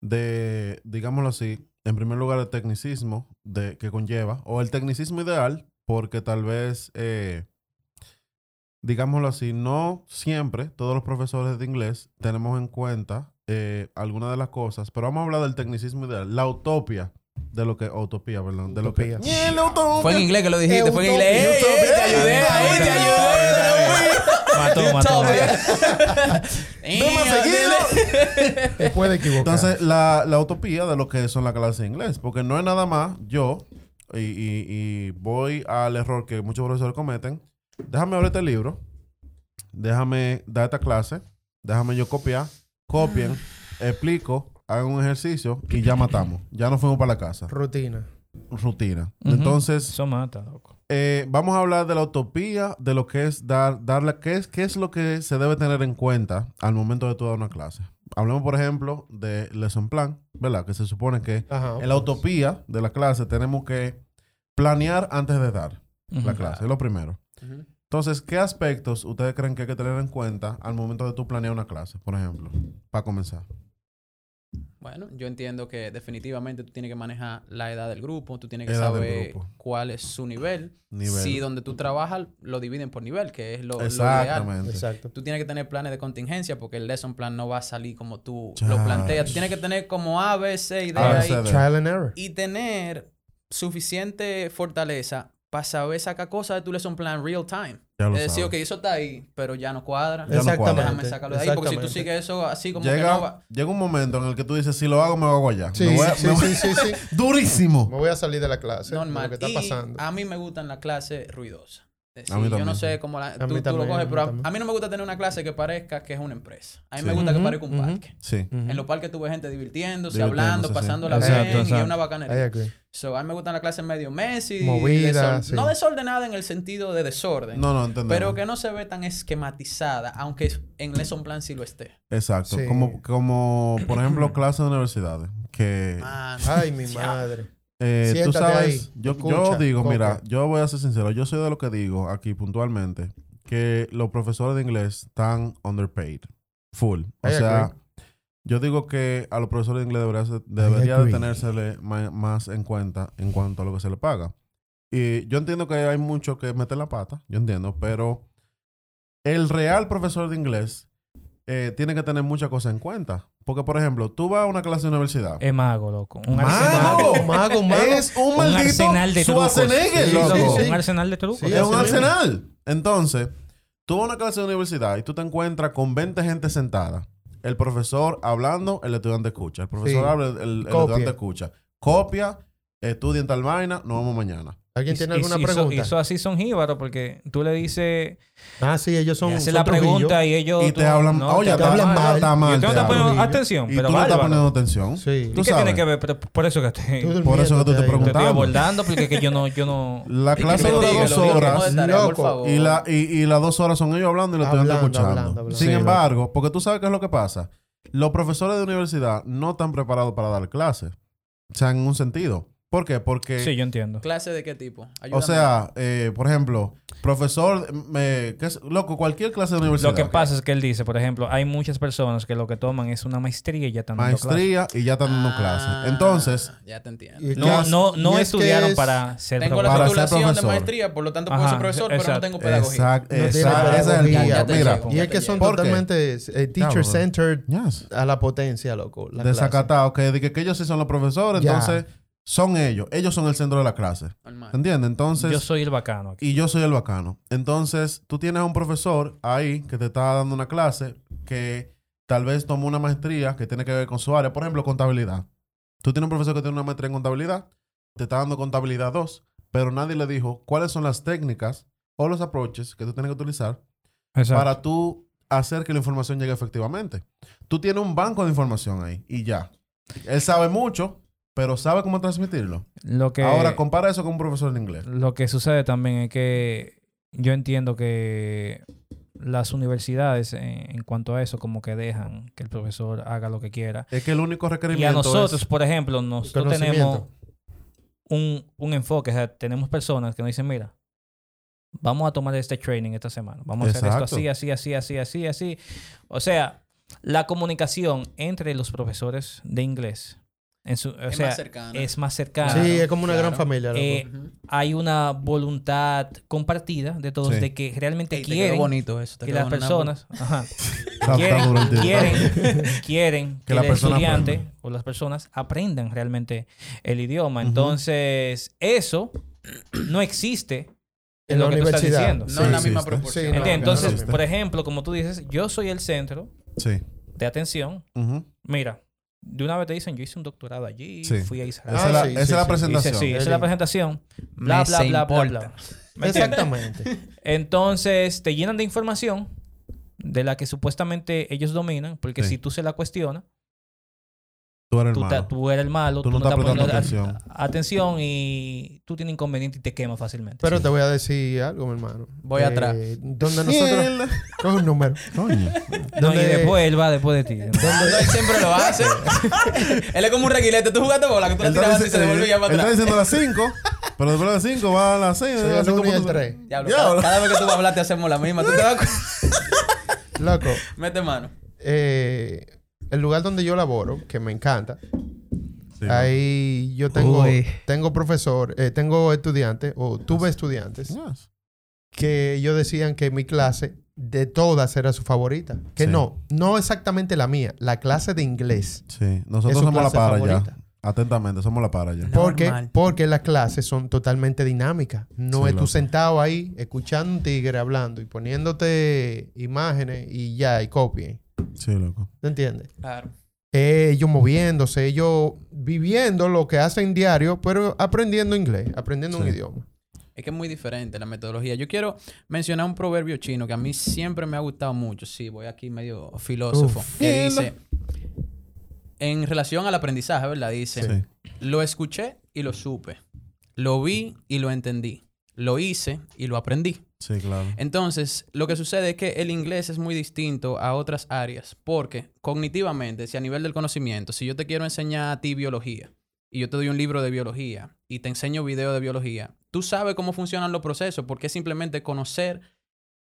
de, digámoslo así, en primer lugar, el tecnicismo de, que conlleva, o el tecnicismo ideal, porque tal vez, eh, digámoslo así, no siempre todos los profesores de inglés tenemos en cuenta eh, algunas de las cosas, pero vamos a hablar del tecnicismo ideal, la utopía de lo que, utopía, perdón, de lo que... Utopía. ¡Yeah, la utopía! Fue en inglés que lo dijiste, fue en inglés. ¡Ey, ey, te ayudé ahí, te ayudé! Mató, mató. *laughs* ¡Dime seguido! Te puede equivocar. Entonces, la, la utopía de lo que son las clases de inglés. Porque no es nada más yo, y, y- y voy al error que muchos profesores cometen. Déjame abrir este libro, déjame dar esta clase, déjame yo copiar, copien, explico, hagan un ejercicio y ya matamos. Ya nos fuimos para la casa. Rutina. Rutina. Entonces, Eso mata, loco. Eh, vamos a hablar de la utopía, de lo que es dar, darle, qué es, qué es lo que se debe tener en cuenta al momento de tú dar una clase. Hablemos, por ejemplo, de lesson plan, ¿verdad? Que se supone que Ajá. en la utopía de la clase tenemos que planear antes de dar la clase, es lo primero. Entonces, ¿qué aspectos ustedes creen que hay que tener en cuenta al momento de tú planear una clase, por ejemplo, para comenzar? Bueno, yo entiendo que definitivamente tú tienes que manejar la edad del grupo, tú tienes que Edad saber cuál es su nivel. Nivel. Si donde tú trabajas lo dividen por nivel, que es lo, lo ideal. Exactamente. Exacto. Tú tienes que tener planes de contingencia porque el lesson plan no va a salir como tú lo planteas. Tú tienes que tener como A, B, C y D ahí. Trial and error. Y tener suficiente fortaleza para saber sacar cosas de tu lesson plan real time. Ya lo Es decir, ok, eso está ahí, pero ya no cuadra. Ya. Exactamente. Déjame sacarlo de ahí, porque si tú sigues eso así como que Llega, no va... llega un momento en el que tú dices, si lo hago, me hago allá. Sí, Me voy a- sí, me voy- sí, sí, sí. *laughs* Durísimo. Me voy a salir de la clase. normal. Lo que está y pasando. a mí me gustan las clases ruidosas. Eh, A sí, yo también, no sé cómo la, tú, tú también, lo a coges, pero a, a mí no me gusta tener una clase que parezca que es una empresa. A mí Sí. me gusta que parezca un parque. Sí. En los parques tuve gente divirtiéndose, Divirtiéndose, hablando, sí. pasándola Exacto, bien y es una I bacanería. agree. So, a mí me gustan las clases medio Messi. Movida, desor- sí. No desordenada en el sentido de desorden. No, no, entendemos. Pero que no se ve tan esquematizada, aunque en lesson plan sí lo esté. Exacto. Sí. Como, como, por ejemplo, *clears throat* clases de universidades. Que Man, Ay, mi madre. Eh, tú sabes, ahí, yo, digo, mira, yo voy a ser sincero. Yo soy de lo que digo aquí puntualmente que los profesores de inglés están underpaid. Full. O I sea, agree. yo digo que a los profesores de inglés debería, de tenérsele más en cuenta en cuanto a lo que se le paga. Y yo entiendo que hay mucho que meter la pata, yo entiendo, pero el real profesor de inglés eh, tiene que tener muchas cosas en cuenta. Porque, por ejemplo, tú vas a una clase de universidad. Es mago, loco. Un ¡Mago! arsenal. Mago, mago. Es un Un maldito arsenal de trucos. Schwarzenegger, Sí, loco. sí, sí. Un arsenal de trucos. Sí, Es un arsenal. Entonces, tú vas a una clase de universidad y tú te encuentras con 20 gente sentada. El profesor hablando, el estudiante escucha. El profesor Sí. habla, el, el estudiante escucha. Copia, estudia en tal vaina, nos vemos mañana. ¿Alguien Y- tiene y- alguna y eso- pregunta? Y eso así son jíbaros, porque tú le dices, Ah, sí, ellos son. le haces son la Trujillo. pregunta y ellos. Y tú- te hablan, no, oye, te te hablan mal. está mal. Poner atención, Y pero tú no estás poniendo atención. Sí. Tú ¿Y qué tiene que ver? Pero por eso que estoy, Tú Por eso que tú te ahí. te estoy abordando, porque que yo no, yo no. La clase dura dos horas. Loco. favor. Y, la, y, y las dos horas son ellos hablando y los estudiantes Hablando, escuchando. Sin embargo, porque tú sabes qué es lo que pasa. Los profesores de universidad no están preparados para dar clases. O sea, en un sentido. ¿Por qué? Porque, Sí, yo entiendo. ¿Clase de qué tipo? o sea, eh, por ejemplo, profesor, me, ¿qué es? loco, cualquier clase de universidad. Lo que pasa es que él dice, por ejemplo, hay muchas personas que lo que toman es una maestría y ya están dando clases. Maestría y ya están dando Ah, clases. Entonces, Ya te entiendo. No, no, no y es que estudiaron es- para ser Tengo la profesor. titulación de maestría, por lo tanto puedo Ajá, ser profesor, pero no tengo pedagogía. exacto, No es Mira. Y es que son totalmente eh, teacher-centered yes. a la potencia, loco. la desacatado, que, de que, que ellos sí son los profesores, entonces son ellos. Ellos son el centro de la clase. ¿Entiendes? Entonces, Yo soy el bacano aquí. y yo soy el bacano. Entonces, tú tienes a un profesor ahí que te está dando una clase que tal vez tomó una maestría que tiene que ver con su área. Por ejemplo, contabilidad. Tú tienes un profesor que tiene una maestría en contabilidad, te está dando contabilidad 2, pero nadie le dijo cuáles son las técnicas o los approaches que tú tienes que utilizar Exacto. para tú hacer que la información llegue efectivamente. Tú tienes un banco de información ahí y ya. Él sabe mucho, pero sabe cómo transmitirlo. Lo que, Ahora, compara eso con un profesor de inglés. lo que sucede también es que yo entiendo que las universidades en, en cuanto a eso como que dejan que el profesor haga lo que quiera. Es que el único Y requerimiento a nosotros, es... por ejemplo, nosotros tenemos un, un enfoque. O sea, tenemos personas que nos dicen, mira, vamos a tomar este training esta semana. Vamos a hacer esto así, así, así, así, así, así. O sea, la comunicación entre los profesores de inglés en su, o es sea, más cercana. es más cercana. Sí, es como una claro. gran familia. Eh. Hay una voluntad compartida de todos Sí. de que realmente Ey, quieren bonito eso. que las personas ajá, *laughs* *laughs* quieren, que, el persona estudiante aprenda. o las personas aprendan realmente el idioma. Entonces, eso no existe en, En lo la que tú estás universidad. diciendo. No Sí en la misma existe. proporción. Sí, no, ¿Entiendes? no, Entonces, por ejemplo, como tú dices, yo soy el centro Sí. de atención. Mira, de una vez te dicen, yo hice un doctorado allí, Sí. fui a Israel. Esa Ah, es la, sí, esa es sí, la sí. presentación. Dice, sí, esa es la presentación. Bla, bla, bla, bla, bla. ¿Me entiendes? *laughs* Exactamente. Entonces, te llenan de información de la que supuestamente ellos dominan, porque Sí. si tú se la cuestionas, Tú eres el tú, malo. tú eres el malo, Tú tú, no no estás poniendo prestando a- a- atención y tú tienes inconveniente y te quemas fácilmente. Pero te voy a decir algo, mi hermano. Voy Eh, atrás. Donde nosotros... Coge un número. Coño. no, y después él va después de ti. *laughs* ¿no? No, él siempre lo hace. *laughs* él es como un reguilete. Tú jugaste bola, que tú la Él está tirabas y se dic- devolvía él para está atrás. diciendo las 5, pero después de las 5 va a las 6. Soy el uno y el tres. Diablo, Diablo. Cada, cada vez que tú vas a hablar te hacemos la misma. ¿Tú te cuenta? *laughs* Loco, Mete mano. eh, el lugar donde yo laboro, que me encanta, ahí yo tengo, Uy. tengo profesor, eh, tengo estudiantes, o tuve estudiantes, que ellos decían que mi clase de todas era su favorita. Que Sí. no, no exactamente la mía, la clase de inglés. Sí, Es nosotros su somos la para favorita. ya. Atentamente, somos la para ya. Porque, porque las clases son totalmente dinámicas. No Sí, es tú loco. sentado ahí escuchando un tigre hablando y poniéndote imágenes y ya, y copien. Sí, loco. ¿Te entiendes? Claro. Eh, ellos moviéndose, ellos viviendo lo que hacen diario, pero aprendiendo inglés, aprendiendo un idioma. Es que es muy diferente la metodología. Yo quiero mencionar un proverbio chino que a mí siempre me ha gustado mucho. Sí, voy aquí medio filósofo. que dice, en relación al aprendizaje, ¿verdad? Dice, Sí. lo escuché y lo supe. Lo vi y lo entendí. Lo hice y lo aprendí. Sí, claro. Entonces, lo que sucede es que el inglés es muy distinto a otras áreas, porque cognitivamente, si a nivel del conocimiento, si yo te quiero enseñar a ti biología y yo te doy un libro de biología y te enseño video de biología, tú sabes cómo funcionan los procesos, porque es simplemente conocer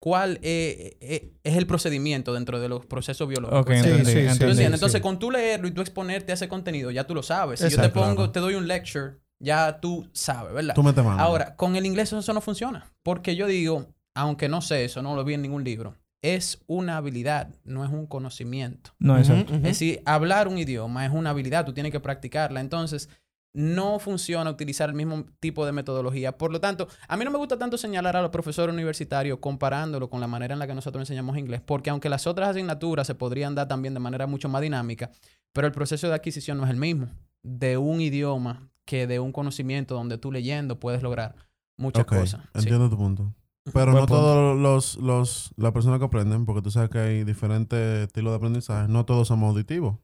cuál eh, eh, es el procedimiento dentro de los procesos biológicos. Ok, Sí, entendí, sí, sí, ¿Tú entendí. Entonces, sí. con tú leerlo y tú exponerte a ese contenido, ya tú lo sabes. Si yo te pongo, Claro. te doy un lecture, ya tú sabes, ¿verdad? Tú metes mano. Ahora, con el inglés eso no funciona. Porque yo digo, aunque no sé eso, no lo vi en ningún libro, es una habilidad, no es un conocimiento. No, exacto. ujú. Es decir, hablar un idioma es una habilidad, tú tienes que practicarla. Entonces, no funciona utilizar el mismo tipo de metodología. Por lo tanto, a mí no me gusta tanto señalar a los profesores universitarios comparándolo con la manera en la que nosotros enseñamos inglés, porque aunque las otras asignaturas se podrían dar también de manera mucho más dinámica, pero el proceso de adquisición no es el mismo de un idioma que de un conocimiento donde tú leyendo puedes lograr muchas cosas. Sí. Entiendo tu punto. Pero Buen no todos los, los, las personas que aprenden, porque tú sabes que hay diferentes estilos de aprendizaje, no todos somos auditivos.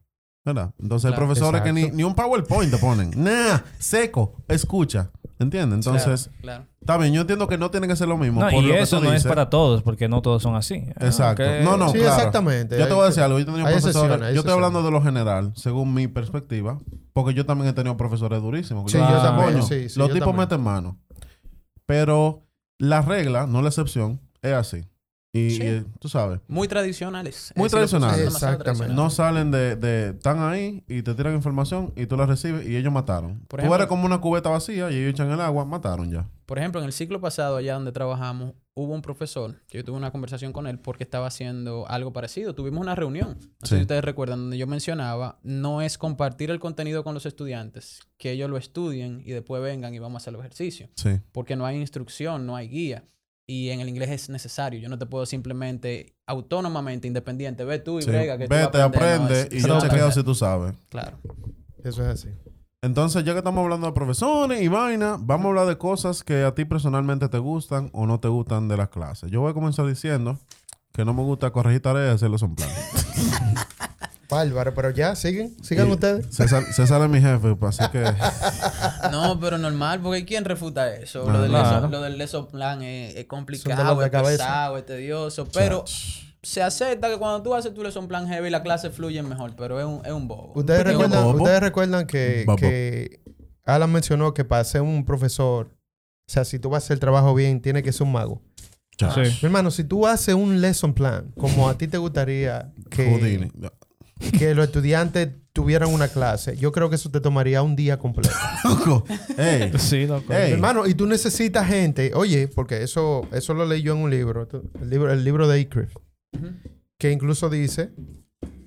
¿Verdad? Entonces Claro. hay profesores que ni, ni un PowerPoint te ponen. *laughs* Nah, seco, escucha. ¿Entiendes? Entonces, Claro, claro. está bien, yo entiendo que no tiene que ser lo mismo. No, por y lo eso no es para todos, porque no todos son así. Ah, Exacto. No, no, Sí, claro. exactamente. Yo te voy a decir algo. Yo he tenido hay profesores. excepciones, hay yo estoy hablando de lo general, según mi perspectiva. Porque yo también he tenido profesores durísimos. Sí, yo yo digo, también, "Coño, sí, sí, los yo tipos también. meten mano. Pero la regla, no la excepción, es así. Y, Sí. y, tú sabes, Muy tradicionales. Muy tradicionales. Exactamente. no salen de, de. Están ahí y te tiran información y tú la recibes y ellos mataron. Por tú ejemplo- eres como una cubeta vacía y ellos echan el agua, mataron ya. Por ejemplo, en el ciclo pasado, allá donde trabajamos, hubo un profesor que yo tuve una conversación con él porque estaba haciendo algo parecido. Tuvimos una reunión, no sé Sí. si ustedes recuerdan, donde yo mencionaba, no es compartir el contenido con los estudiantes, que ellos lo estudien y después vengan y vamos a hacer los ejercicios, Sí. porque no hay instrucción, no hay guía. Y en el inglés es necesario. Yo no te puedo simplemente, autónomamente, independiente, ve tú y sí. brega que Vete, aprende y yo no te si tú sabes. Claro. Eso es así. Entonces, ya que estamos hablando de profesores y vaina, vamos a hablar de cosas que a ti personalmente te gustan o no te gustan de las clases. Yo voy a comenzar diciendo que no me gusta corregir tareas y hacerlo son plan. *laughs* Bárbaro, pero ya, siguen, sigan Y ustedes. César, César es mi jefe, pues, así que *laughs* No, pero normal, porque ¿quién refuta eso? No, lo, del claro. lo del plan es, complicado, de es pesado, es tedioso, pero se acepta que cuando tú haces tu lesson plan heavy la clase fluye mejor, pero es un, es un bobo. Ustedes recuerdan, bobo. ustedes recuerdan que, que Alan mencionó que para ser un profesor, o sea, si tú vas a hacer el trabajo bien, tiene que ser un mago. Sí. Mi hermano, si tú haces un lesson plan, como a ti te gustaría que, Houdini. Que los estudiantes tuvieran una clase, yo creo que eso te tomaría un día completo. *laughs* Loco. Ey, Sí, loco. Ey. Hermano, y tú necesitas gente, oye, porque eso, eso lo leí yo en un libro, el libro, el libro de Icriff, Ujú. que incluso dice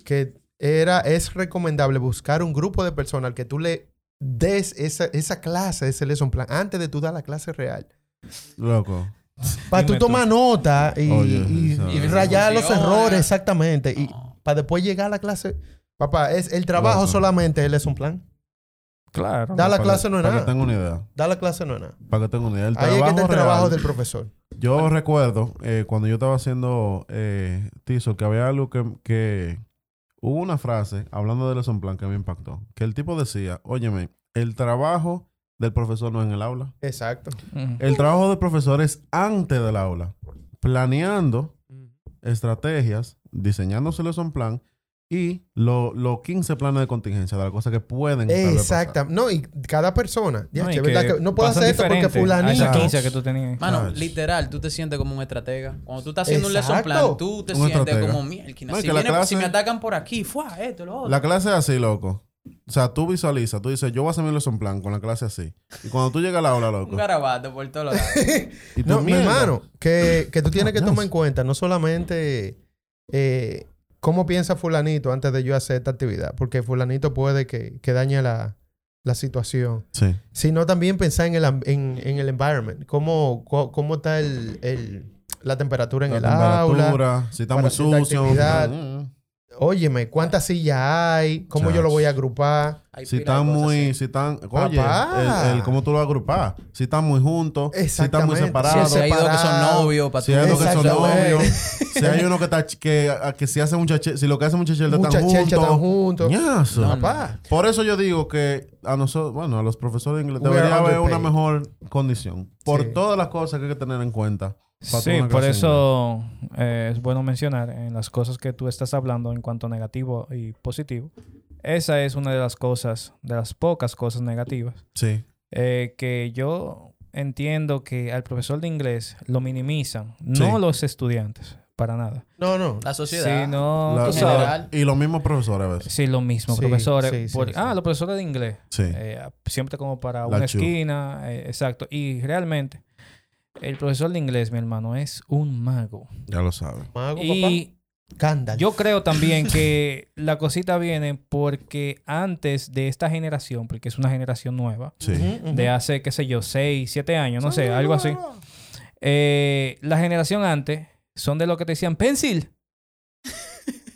que era, es recomendable buscar un grupo de personas al que tú le des esa, esa clase, ese lesson plan, antes de tú dar la clase real. loco. Para tú tomar nota y, rayar los errores, exactamente. Y. para después llegar a la clase. Papá, es el trabajo solamente es el lesson plan. Claro. Da la clase que- no es Para que nada. tenga una idea. Dar la clase no es nada. Para que tenga una idea. El Ahí es que está el trabajo del profesor. Yo recuerdo eh, cuando yo estaba haciendo eh, Tizo que había algo que, que hubo una frase hablando de Lesson Plan que me impactó. Que el tipo decía, óyeme, el trabajo del profesor no es en el aula. Exacto. El trabajo del profesor es antes del aula. Planeando estrategias, diseñando su Lesson Plan y los 15 planes de contingencia de las cosas que pueden. Exacto. No, y cada persona. Ya, No, ¿verdad? que no puedo hacer esto porque a fulanito. esa 15 que tú tenías. Mano, literal, tú te sientes como un estratega. Cuando tú estás haciendo Exacto. un lesson plan, tú te Un sientes estratega. como mielquina. No, si, que la viene- clase- si me atacan por aquí, fue esto, lo otro. La clase es así, loco. O sea, tú visualizas, tú dices, yo voy a hacer mi lesson plan con la clase así. Y cuando tú llegas a la aula, loco. Un garabato por todos lados. *laughs* Y tú, No, mi hermano, que, que tú tienes que tomar en cuenta no solamente eh, cómo piensa fulanito antes de yo hacer esta actividad, porque fulanito puede que, que dañe la, la situación, Sí. sino también pensar en el, en, en el environment, cómo, cómo está el, el- la temperatura en La el aula. temperatura, si está muy sucio. Óyeme, ¿cuántas sillas hay? ¿Cómo yo lo voy a agrupar? Si están muy, así. si están, oye, el, el cómo tú lo vas a agrupar. Si están muy juntos, si están muy separados. Si hay dos que son novios, para Si hay uno que son novios, *laughs* si hay uno que está que, que si hace mucha che- si lo que hace mucha chelcha Muchas están juntos. están juntos. No. Por eso yo digo que a nosotros, bueno, a los profesores de inglés We debería haber una mejor condición. Por Sí. todas las cosas que hay que tener en cuenta. Sí, por eso eh, es bueno mencionar en las cosas que tú estás hablando en cuanto a negativo y positivo. Esa es una de las cosas, de las pocas cosas negativas. Sí. eh, que yo entiendo que al profesor de inglés lo minimizan, no Sí. los estudiantes, para nada. No, no. La sociedad. La- sabes, general. y los mismos profesores a veces. Sí, lo mismo, Sí, profesores. sí, sí, por- sí. Ah, los profesores de inglés. Sí. Eh, siempre como para La una chu. esquina. eh, exacto. Y realmente, el profesor de inglés, mi hermano, es un mago. Ya lo sabes. Mago, Y papá. Yo creo también que la cosita viene porque antes de esta generación, porque es una generación nueva, Sí. De hace, qué sé yo, 6, 7 años, no sé, algo así. Eh, la generación antes son de lo que te decían pencil. *laughs*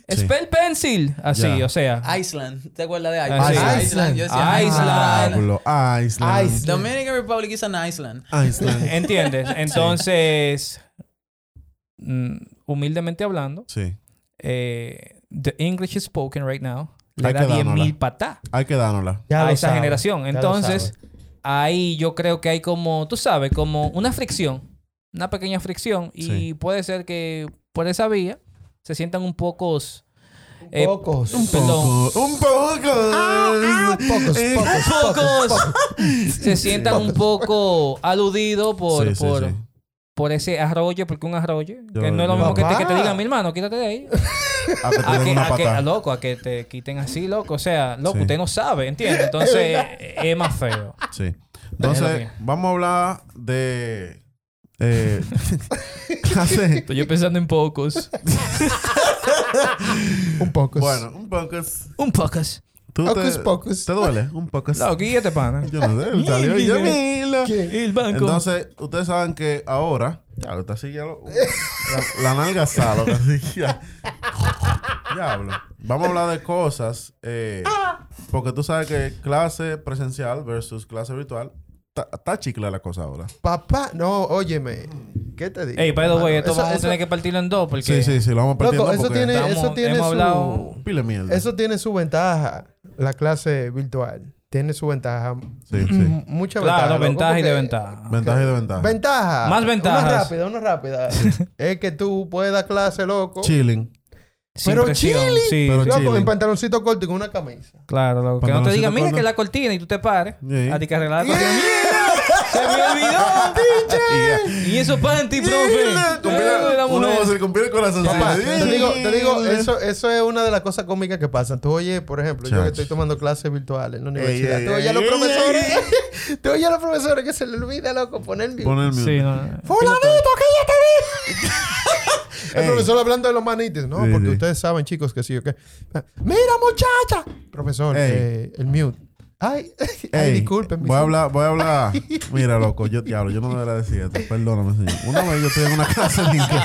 Sí. Spell pencil. Así, o sea. Iceland. ¿Te acuerdas de Iceland? sí. Iceland. Yo decía, Iceland. Diablo, Iceland. Iceland. Republic is an Iceland. Iceland. *laughs* ¿Entiendes? Entonces, mm, humildemente hablando, Sí. eh, the English is spoken right now. Le Hay da que 10 dárnosla. mil patá Hay que dárnosla. Ya a esa sabe, generación. Entonces, ahí yo creo que hay como, tú sabes, como una fricción, una pequeña fricción, y Sí. puede ser que por esa vía se sientan un pocos. Eh, Pocos. un perdón. Poco, un poco. *laughs* Pocos, Eh, pocos, pocos, pocos. *laughs* se sientan un poco aludidos por, Sí, sí, por, sí. por ese arroyo, porque un arroyo, Yo- que no es lo mismo que te, que te digan, mi hermano, quítate de ahí. A que te A que, a que- loco, a que te quiten así, loco. O sea, loco, Sí. usted no sabe, ¿entiendes? *laughs* Entonces, es más feo. Sí. Entonces, vamos a hablar de. Eh, *laughs* *laughs* clase. Estoy yo pensando en pocos. *laughs* Un pocos. Bueno, un poco. Un pocos. ¿Tú Hocus te, pocus. ¿Te duele? Un poco. Loco, y este pana. Yo no sé, él salió y yo. El banco. Entonces, ustedes saben que ahora. Ya, está así, ya lo. La, la nalga salo, así, ya. Diablo. Vamos a hablar de cosas. eh, porque tú sabes que clase presencial versus clase virtual. Está chicle la cosa ahora. Papá, no, óyeme. ¿Qué te digo? Ey, by the way, esto Eso- vamos a eso- tener que partirlo en dos porque Sí, sí, sí, lo vamos perdiendo Loco, eso porque tiene, estamos- eso tiene hemos su... hablado- pile mierda. Eso tiene su ventaja. La clase virtual. Tiene su ventaja. Sí, sí. Mucha Claro, ventaja. loco, ventaja y porque- desventaja. Ventaja y desventaja. Ventaja. Más ventajas. Una rápida, una rápida. es que tú puedes dar clase, loco. Chilling. Sin Pero chilling. Sí, Pero Loco, chilling. en pantaloncito corto y con una camisa. claro, loco. Que no te digan, mira que la cortina y tú te pares. Sí. A ti que arreglar la cortina. ¡Se me olvidó! *laughs* Ya. y eso profe. Compila- Eh, la Uno se le compila el corazón. Papá, te digo, te digo, eso, eso es una de las cosas cómicas que pasan. Tú oyes, por ejemplo, yo que estoy tomando clases virtuales en la universidad. ey, tú oyes a los profesores, *laughs* tú oyes a los profesores que se les olvida, loco, poner mute. Pon el mute. Sí, no. ¡Fulanito, que ya te vi! El Ey. profesor hablando de los manites. No, Sí, porque sí. ustedes saben, chicos, que sí o qué. ¡Mira, muchacha! Profesor, eh, el mute. Ay, *laughs* ay, disculpen. Voy a hablar, voy a hablar. Mira, loco, yo diablo, yo no debería decir esto. Perdóname, señor. Una vez yo estoy en una *laughs* clase de inglés.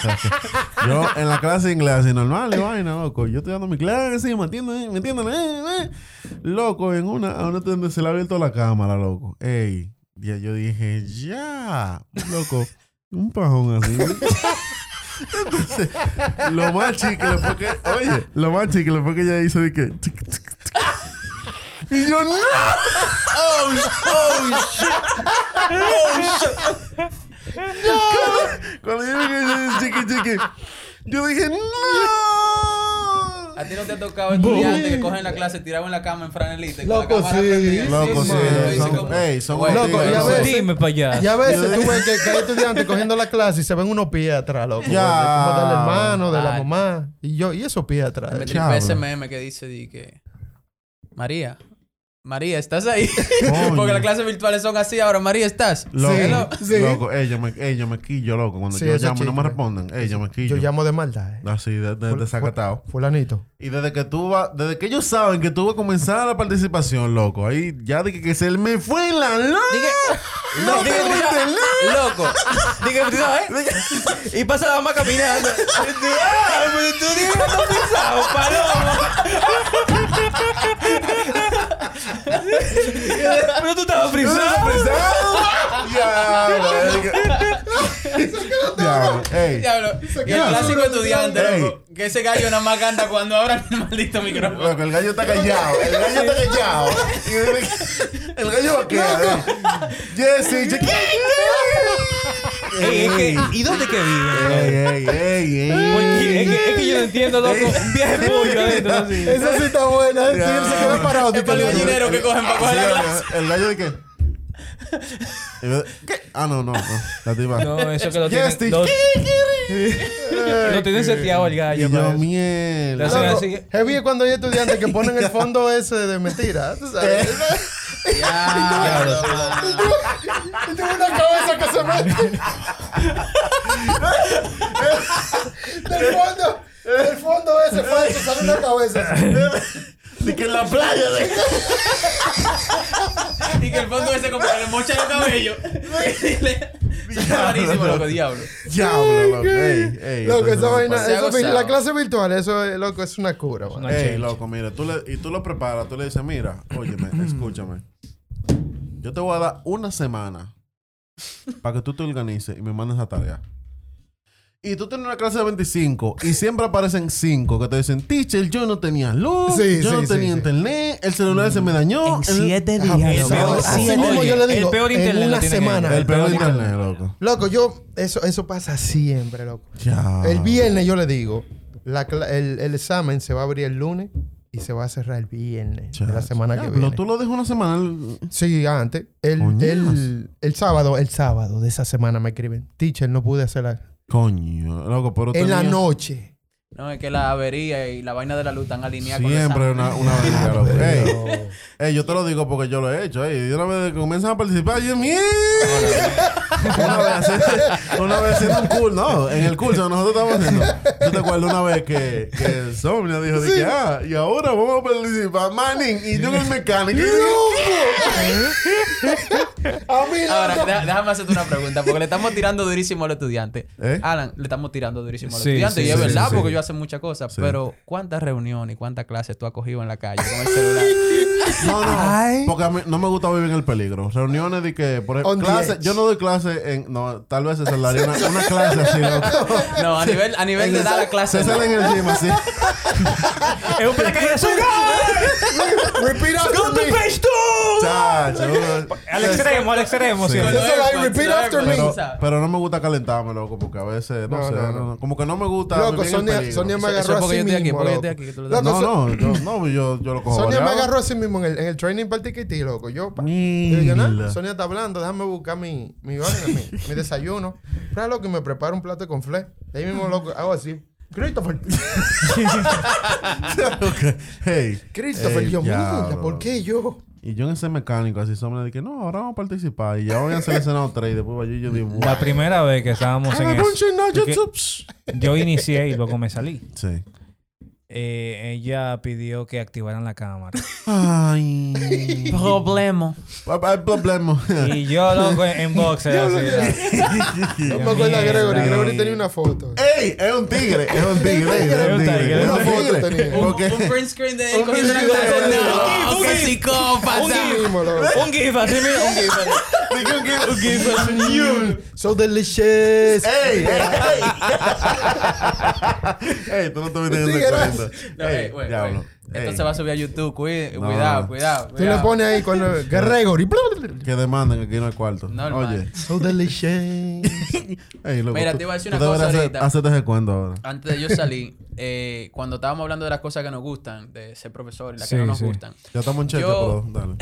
Yo en la clase de inglés, así normal, y vaina, loco. Yo estoy dando mi clase, ¿me entienden? ¿Me entienden? Eh, eh. Loco, en una, a una donde se le ha abierto la cámara, loco. Ey, ya yo dije, ya, loco, un pajón así. Entonces, lo más chicle fue que, oye, lo más chicle fue que ella hizo de que. tic, tic. Y yo, no. Cuando yo que ella chiqui, chiqui, yo dije, ¡No! A ti no te ha tocado estudiantes que cogen la clase tirado en la cama en franelita. y con la Loco, cámara sí. Loco, sí. ey, son "Güey, Loco, y a Sí, veces- Dime para allá. Y a veces tú ves que, hay estudiantes cogiendo la clase y se ven unos pies atrás, loco. Ya. Como del hermano, de la mamá. Y yo, y esos pies atrás. Me tripé ese meme que dice di que... María, María, ¿estás ahí? Coño. Porque las clases virtuales son así ahora. María, ¿estás? Loco, Hello. Sí. loco, yo me, yo me quillo, loco. Cuando Sí, yo llamo y no me responden, yo me quillo. Yo llamo de maldad. eh. Así, de, de, desacatado. Fulanito. Y desde que tú vas, desde que ellos saben que tú vas a comenzar la participación, loco, ahí ya dije que se me fue la lana. No, No internet. Loco. Diga, tú sabes. Y pasa la mamá caminando. Ah, pero tú que no pisado, palomo. Pero tú estabas frisado. Diablo, Diablo, ey. Diablo. Y el clásico estudiante, loco. Que ese gallo nada más canta cuando abran el maldito micrófono. Loco, el gallo está callado. El gallo está callado. El gallo va a quedar. Jesse, Ey, es que, ¿Y dónde que vive? Ey, ey, ey, ey. Porque es que, es que yo no entiendo, loco. Un viaje pollo adentro, así. Esa sí está buena. El tío se queda parado. Es para el gallinero que cogen para coger la clase. El gallo de qué? Y yo, ¿Qué? Ah, no, no, no. La tipa. No, eso que lo Yes, tienen. Lo, Ay, lo tienen seteado el Y gallo. yo, mierda. Loco, Loco, así- heavy es cuando hay estudiantes que ponen el fondo ese de mentira. ¿tú sabes? *laughs* Ya, Y tiene una cabeza que se mete. del fondo, del fondo ese falso sale una cabeza. De que en la playa. De... Y que el fondo ese como que le mocha los cabellos. *laughs* Está rarísimo, loco, diablo. Diablo, loco. Ey, ey. Loco, esa vaina, eso, la clase virtual, eso es, loco, es una cura. man. Una Ey, loco, mira, tú le, y tú lo preparas, tú le dices, mira, óyeme, *clears throat* escúchame. Yo te voy a dar una semana para que tú te organices y me mandes la tarea. Y tú tienes una clase de 25 y siempre aparecen 5 que te dicen, teacher, yo no tenía luz, Sí, yo sí, no sí, tenía sí. internet, el celular se me dañó. el- días, Abusado. Así mismo yo le el digo, peor en internet lo una tiene semana. El peor internet, loco. Loco, yo, eso, eso pasa siempre, loco. Ya. El viernes yo le digo, la cla- el, el examen se va a abrir el lunes y se va a cerrar el viernes de la semana Ya, que pero viene. tú lo dejas una semana. el- Sí, antes. El, Coñazo. el, el sábado, el sábado de esa semana me escriben. Teacher, no pude hacerla. Coño, loco, pero En la noche. No, es que la avería y la vaina de la luz están alineadas con Siempre una, *laughs* avenida, loco. Ey, yo te lo digo porque yo lo he hecho. Ey, y una vez que comienzan a participar, yo, mierda. una vez haciendo, una vez haciendo un curso, no, en el curso que nosotros estábamos haciendo. Yo te acuerdo una vez que, que Somnia dijo de que, ah, y ahora vamos a participar, Manning, y yo en el mecánico. Yo, A mí, Ahora, loco. deja- déjame hacerte una pregunta, porque le estamos tirando durísimo a los estudiantes. ¿Eh? Alan, le estamos tirando durísimo a los Sí, estudiantes. sí, y es sí, verdad, sí, porque sí. Yo hace muchas cosas. Sí. Pero, ¿cuántas reuniones y cuántas clases tú has cogido en la calle con el *laughs* celular? No, no, Ay. porque a mí no me gusta vivir en el peligro. Reuniones de que, por ejemplo, clase, yo no doy clase en, no, tal vez se daría una, una clase así, loco. no, a nivel, a nivel de dar la clase. Se sale en el gym así. Es un paracaídas. *laughs* Repeat after me. Chacho, uno- Al extremo, al extremo. Sí. repeat after me. Pero, no me gusta calentarme, loco, porque a veces, no, No, sé, no, no, no. como que no me gusta. Loco, Sonia. Sonia me agarró así mismo. No, no, yo, no, yo, yo lo cojo. Sonia me agarró así mismo en el, en el training para el tiquití, loco. Yo, pa. Yo dije, "Nah, Sonia está hablando, déjame buscar mi, mi vaina, mi, mi desayuno. *laughs* Pero loco, y me preparo un plato de conflé. De ahí mismo, loco, hago así. Christopher. *laughs* *laughs* Hey. Christopher, yo, mierda, ¿por qué yo? Y yo en ese mecánico así, Sonia, de que no, ahora vamos a participar. Y ya voy a seleccionar tres y después vaya y yo digo, La primera vez que estábamos en eso. yo inicié y luego me salí. Sí. Eh, ella pidió que activaran la cámara. *laughs* Ay. Problema. Y yo, loco, en, *laughs* en boxer, así. No me acuerdo de Gregory. Gregory tenía una foto. ¡Ey! Es un tigre, es un tigre, es Es un un tigre. tigre, Es una un foto tigre. tenía. Un, Porque- un print screen de él Un cogiendo una. No, Un qué gif. psicópata. Así mismo, loco. Un gif, así mismo, un gif. Digo que- un gif. So delicious. ¡Ey! ¡Ey! ¡Ey! *laughs* Tú no te vienes Sí, de era- *laughs* cuenta. No, ¡Ey! ey, güey, Diablo. güey. Esto se va a subir a YouTube. Cuide- No. Cuidado, cuidado. Tú le pones ahí con el- *laughs* Gregory. Que demanden aquí no hay cuarto. Normal. Oye. So delicious. *laughs* Loco, Mira, tú- te iba a decir tú una cosa hacer- ahorita. Hacerte ese cuento ahora. Antes de yo salir, eh, cuando estábamos hablando de las cosas que nos gustan, de ser profesor y las que no nos sí. gustan, Ya estamos en cheque, Yo- pero dale.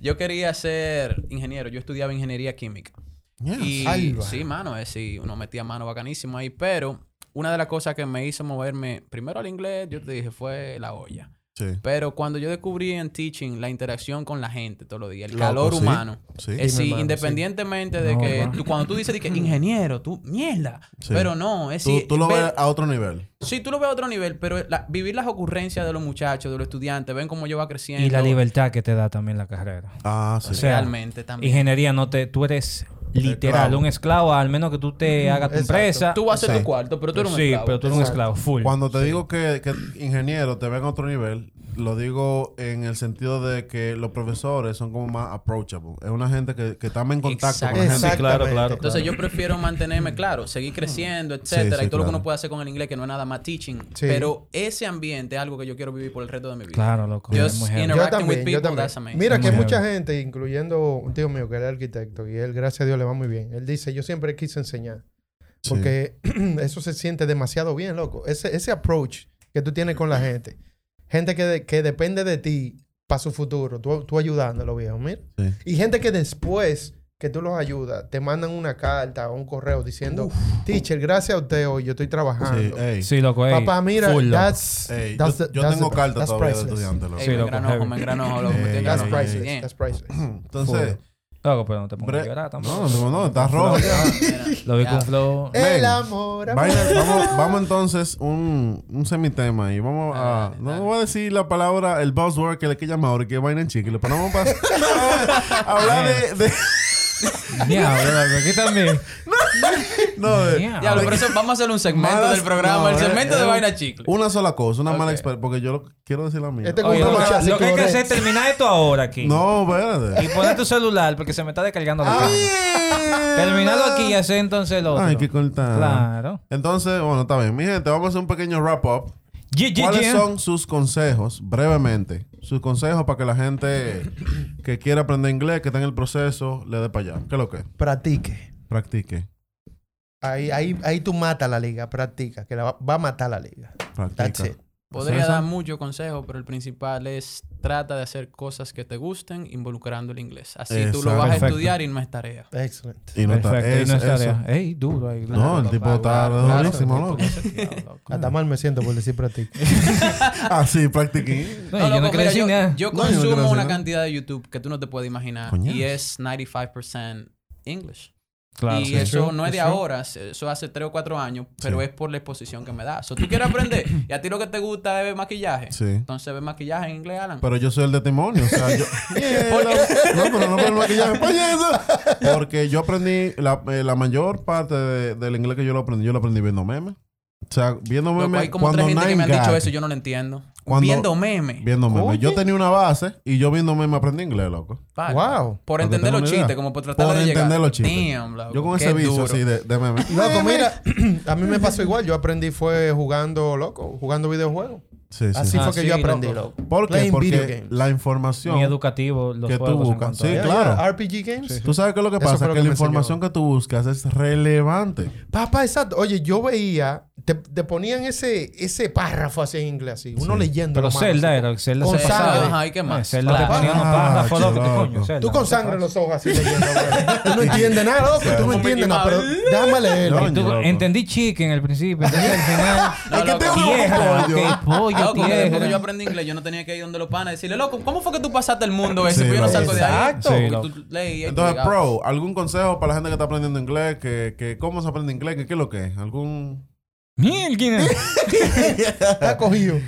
yo quería ser ingeniero. Yo estudiaba ingeniería química. Yes. Y sí, mano, es sí, uno metía mano bacanísimo ahí, pero una de las cosas que me hizo moverme primero al inglés, yo te dije, fue la olla. Sí. Pero cuando yo descubrí en teaching la interacción con la gente todos los días, el Loco, calor sí. humano. Sí. Es sí, hermano, independientemente de No, que tú- cuando tú dices que *laughs* ingeniero, tú, mierda. Sí. Pero no, es Tú, sí, tú lo ves a otro nivel. Sí, tú lo ves a otro nivel, pero la- vivir las ocurrencias de los muchachos, de los estudiantes, ven cómo yo va creciendo. Y la libertad que te da también la carrera. Ah, sí. O sea, Realmente también. Ingeniería no te... Tú eres literal Esclavo. un esclavo, al menos que tú te hagas tu Exacto. empresa. Tú vas a ser Sí. tu cuarto, pero tú eres un sí, esclavo. pero tú eres un esclavo, full. Cuando te digo que, que ingeniero te ven a otro nivel, lo digo en el sentido de que los profesores son como más approachable. Es una gente que, que está más en contacto con la gente. Exactamente. claro, claro. Entonces yo prefiero mantenerme claro, seguir creciendo, etcétera, Sí, sí, y todo lo que uno puede hacer con el inglés, que no es nada más teaching. Sí. Pero ese ambiente es algo que yo quiero vivir por el resto de mi vida. Claro, loco. Just es muy heavy. inter- Yo Interacting with también, yo people, también. that's amazing. Mira que mucha gente, incluyendo un tío mío que era arquitecto, y él, gracias a Dios, le va muy bien. Él dice, yo siempre quise enseñar. Sí. Porque *clears throat* eso se siente demasiado bien, loco. Ese, ese approach que tú tienes con la gente. Gente que, de- que depende de ti para su futuro. Tú, tú ayudándolo, viejo, mira. Sí. Y gente que después que tú los ayudas, te mandan una carta o un correo diciendo, teacher, gracias a usted hoy, yo estoy Sí, trabajando. ey. Sí, loco. ey, Papá, mira, full, loco. that's, Ey, that's yo the- yo that's tengo the- carta that's todavía de priceless. estudiante. loco. Ey, Sí, me loco, engranojo, me engranojo, loco. me Ey, estoy That's priceless. That's priceless. Entonces, Loco, pero no te pongas a llorar tampoco. no, no, no, estás rojo ya. Lo vi ya. con flow. El amor, vamos, vamos entonces un, un semitema y vamos a... Dale, dale, no dale. voy a decir la palabra, el buzzword que le que llama ahora, que vaina en chicle, pero vamos a *laughs* hablar de... Diablo. Aquí también. no, de- Diablo. Diablo, por eso vamos a hacer un segmento Malas- del programa, el no, segmento eh, de eh, vaina chicle. Una sola cosa, una mala Ok. experiencia, porque yo lo, quiero decir la mía. Este Oye, lo, que- lo que hay que hacer es terminar esto ahora aquí. No, espérate. Y poner tu celular porque se me está descargando la cámara. Terminado aquí y hacer entonces el otro. Ay, qué corta. Claro. Entonces, bueno, está bien. Mi gente, vamos a hacer un pequeño wrap-up. Yeah, yeah, ¿Cuáles yeah. son sus consejos, brevemente? Sus consejos para que la gente que quiera aprender inglés, que está en el proceso, le dé para allá. ¿Qué es lo que? Practique. Practique. Ahí, ahí, ahí tú matas la liga, practica, que la va, va a matar la liga. That's Practica. it. Podría dar muchos consejos, pero el principal es trata de hacer cosas que te gusten involucrando el inglés. Así tú lo Exacto. vas a estudiar y no es tarea. Excellent. Y no Perfecto. y no es- tarea. Ey, duro ahí. No, el tipo está durísimo, loco. Hasta mal me siento por decir practique. *laughs* Ah, sí, practiqué. No, yo no mira, consumo una cantidad de YouTube que tú no te puedes imaginar y es 95% English. Claro, y sí. eso no es de ahora, eso hace 3 o 4 años, pero Sí. es por la exposición que me da. So, tú quieres aprender *laughs* y a ti lo que te gusta es ver maquillaje. Sí. Entonces ve maquillaje en inglés, Alan. Pero yo soy el testimonio. O sea, yo. *laughs* no, pero no por el maquillaje. Porque yo aprendí la, eh, la mayor parte de- del inglés que yo lo aprendí, yo lo aprendí viendo memes. O sea, viendo Loco, memes. hay como cuando tres gente que me han dicho eso y yo no lo entiendo. Cuando- Viendo memes. Viendo memes. Yo tenía una base y yo viendo memes aprendí inglés, loco. Vale. Wow. Por entender los chistes, como por tratar Por de llegar. entender los chistes. Damn, loco, Yo con qué ese vicio así de, de memes. Loco, mira, *clears throat* a mí me pasó igual. Yo aprendí fue jugando, loco, jugando videojuegos. Sí, sí. Así Ah, fue que sí, yo aprendí, loco. loco. ¿Por qué? Porque games. la información Muy educativo los que tú buscas. Sí, Yeah, claro. yeah, RPG games. Tú sabes qué es lo que pasa, que, la información que tú buscas es relevante. Papá, exacto. Oye, yo veía, te, te ponían ese, ese párrafo así en inglés, así. Uno Sí. leyendo. Pero Zelda así. era. Zelda Con se pasaba. sangre. Ajá, ¿y qué más? Zelda te Claro. ponía unos Ah, párrafos, loco. ¿Qué coño? Zelda, Tú con no sangre en los ojos así leyendo. *laughs* Tú no entiendes nada, loco. Tú no entiendes nada. Pero déjame leerlo. Tú- entendí chicken al principio, entendí al *laughs* final. No, Es que loco. tengo un Tierra, pollo. que yo aprendí inglés, yo no tenía que ir donde los panas y decirle, loco, ¿cómo fue que tú pasaste el mundo ese? Pues yo no salgo de ahí. Exacto. Entonces, pro, ¿algún consejo para la gente que está aprendiendo inglés? Que, que ¿Cómo se aprende inglés? ¿Qué, ¿Qué es lo que es? ¿Algún...? *laughs* Está cogido.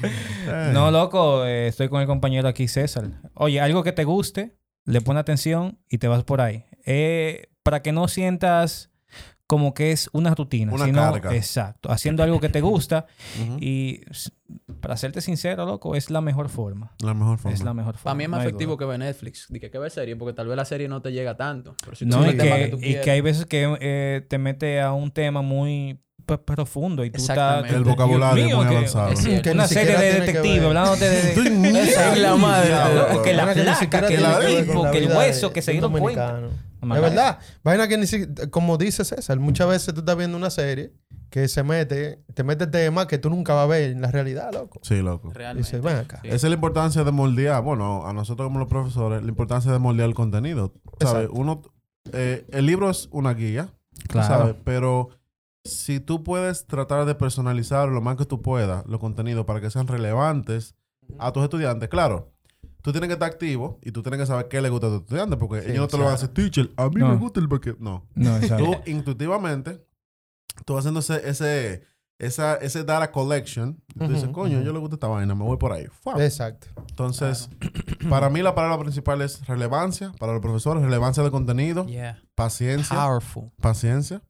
No, loco, eh, estoy con el compañero aquí, César. Oye, algo que te guste, le pone atención y te vas por ahí. Eh, para que no sientas como que es una rutina, Una sino, carga. exacto, haciendo algo que te gusta *laughs* y para serte sincero, loco, es la mejor forma. La mejor forma. Es la mejor forma. Para mí es más no efectivo duda. que ver Netflix. Dije que ver serie, porque tal vez la serie no te llega tanto. Pero si No, y el tema que, tú y que hay veces que eh, te mete a un tema muy profundo y tú estás... El vocabulario es muy que- avanzado. es. Que una serie de detectives hablándote de... *laughs* Estoy *laughs* Esa es la madre, que la placa, que el tipo, que hueso, de- que se dieron cuenta. Es verdad. Vaina que ni siquiera, como dice César, muchas veces tú estás viendo una serie que se mete, te mete temas que tú nunca vas a ver en la realidad, loco. Sí, loco. Realmente. Dices, ven acá. Sí. Esa es la importancia de moldear, bueno, a nosotros como los profesores, la importancia de moldear el contenido. ¿Sabes? Uno, eh, el libro es una guía, Claro. ¿sabes? Pero si tú puedes tratar de personalizar lo más que tú puedas los contenidos para que sean relevantes a tus estudiantes, claro, tú tienes que estar activo y tú tienes que saber qué le gusta a tus estudiantes, porque Sí, ellos no te lo van a decir, teacher, a mí No. me gusta el porque No. No, Tú exacto. intuitivamente, tú vas haciendo ese, ese, esa, ese data collection. Y tú dices, coño, yo le gusta esta vaina, me voy por ahí. Exacto. Entonces, para mí la palabra principal es relevancia. Para los profesores, relevancia de contenido, Yeah. paciencia, Powerful. paciencia.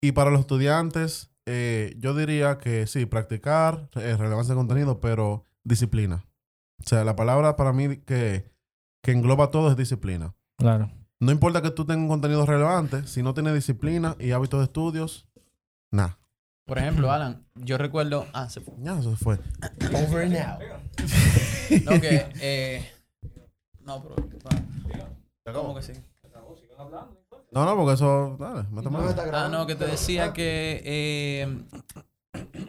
Y para los estudiantes, eh, yo diría que sí, practicar, eh, relevancia de contenido, pero disciplina. O sea, la palabra para mí que, que engloba todo es disciplina. Claro. No importa que tú tengas un contenido relevante, si no tienes disciplina y hábitos de estudios, nada. Por ejemplo, Alan, yo recuerdo... Ah, se fue. Ya, eso fue. Over now. No, que... Eh... No, pero... ¿Cómo que sí? No, no, porque eso. Dale, méteme. Ah, no, que te decía que eh,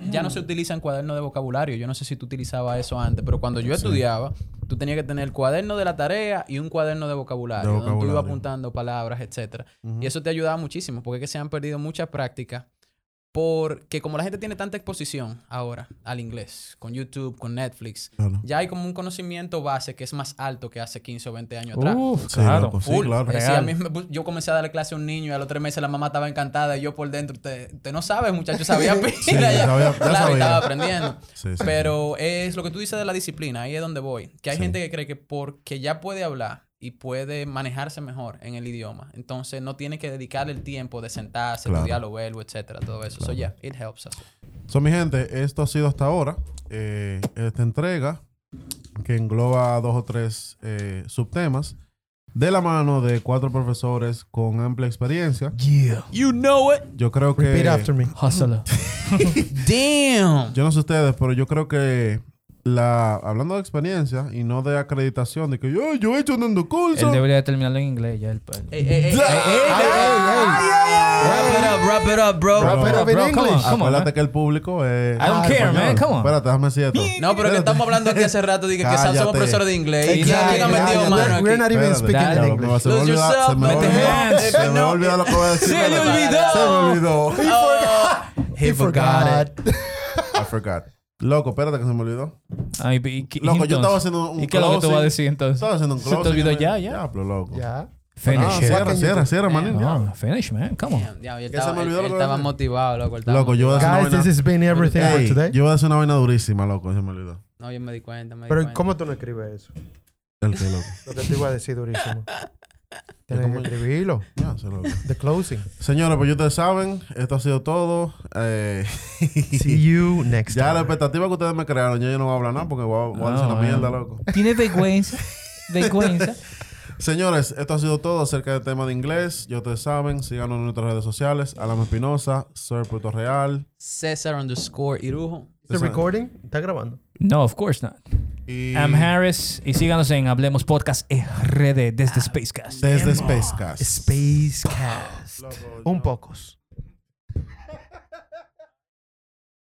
ya no se utilizan cuadernos de vocabulario. Yo no sé si tú utilizabas eso antes, pero cuando yo estudiaba, tú tenías que tener el cuaderno de la tarea y un cuaderno de vocabulario, De donde tú ibas apuntando palabras, etcétera. Y eso te ayudaba muchísimo, porque es que se han perdido muchas prácticas. Porque como la gente tiene tanta exposición ahora al inglés, con YouTube, con Netflix, Claro. ya hay como un conocimiento base que es más alto que hace 15 o 20 años atrás. Uf, Sí, claro. loco, sí, claro. Eh, sí, Real. a mí me pu- yo comencé a darle clase a un niño y a los tres meses la mamá estaba encantada y yo por dentro, te, te no sabes, muchacho, *laughs* sabía pila Sí, ya. ya sabía- ya claro, y sabía. estaba aprendiendo. Sí, sí, Pero es lo que tú dices de la disciplina, ahí es donde voy. Que hay Sí. gente que cree que porque ya puede hablar y puede manejarse mejor en el idioma, entonces no tiene que dedicarle el tiempo de sentarse, Claro. estudiar los verbos, etcétera, todo eso. So, Claro. yeah, it helps us. So, mi gente, esto ha sido hasta ahora. eh, esta entrega que engloba dos o tres eh, subtemas de la mano de cuatro profesores con amplia experiencia. Yeah. You know it. Yo creo que. Repeat after me. Hustler. *laughs* *laughs* Damn. Yo no sé ustedes, pero yo creo que la hablando de experiencia y no de acreditación, de que yo, yo he hecho dando Él curso. debería de terminarlo en inglés ya. El, Wrap it up, wrap it up, bro. Wrap it up in English. Acuérdate que el público es. I don't care, man. Come on. Espérate, déjame decir esto. *laughs* No, pero que estamos hablando aquí hace rato de que, somos profesores de inglés y ha metido We're- mano We're aquí. not even speaking English. se me olvidó- lo que voy a decir. Se le olvidó. Se me olvidó. Oh, he forgot it. I forgot. Loco, espérate que se me olvidó. Ay, y- y- Loco, yo estaba haciendo un ¿Y qué es lo que tú closing. vas a decir entonces? Estaba haciendo un ¿Se te closing. olvidó y me- ya, ya? Diablo, loco. Ya. Finish Ah, cierra, cierra, cierra, manín. Ya. on, finish, man. Come on. Damn, diablo, él ¿Qué se estaba, me olvidó él- motivado, loco. Loco, yo voy a hacer una Guys, vaina. this has been everything for Ey, today. yo voy a hacer una vaina durísima, loco. Se me olvidó. No, yo me di cuenta, me di Pero cuenta. ¿cómo tú no escribes eso? El que loco. Lo que te iba a decir durísimo. *laughs* Tienes que escribirlo. Ya, se loco. The closing. Señores, pues ustedes saben, esto ha sido todo. Eh, See you next ya la time. expectativa que ustedes me crearon, ya yo no voy a hablar nada porque voy a, voy a No, decir una bueno. mierda, loco. Tiene vergüenza. *laughs* Vergüenza. Señores, esto ha sido todo acerca del tema de inglés. Ya ustedes saben, síganos en nuestras redes sociales. Alan Espinosa, Sir Puerto Real. César underscore Irujo. ¿The recording? ¿Está grabando? No, of course not. Y I'm Harris y síganos en Hablemos Podcast RD desde Spacecast. desde Spacecast. Spacecast. Un pocos.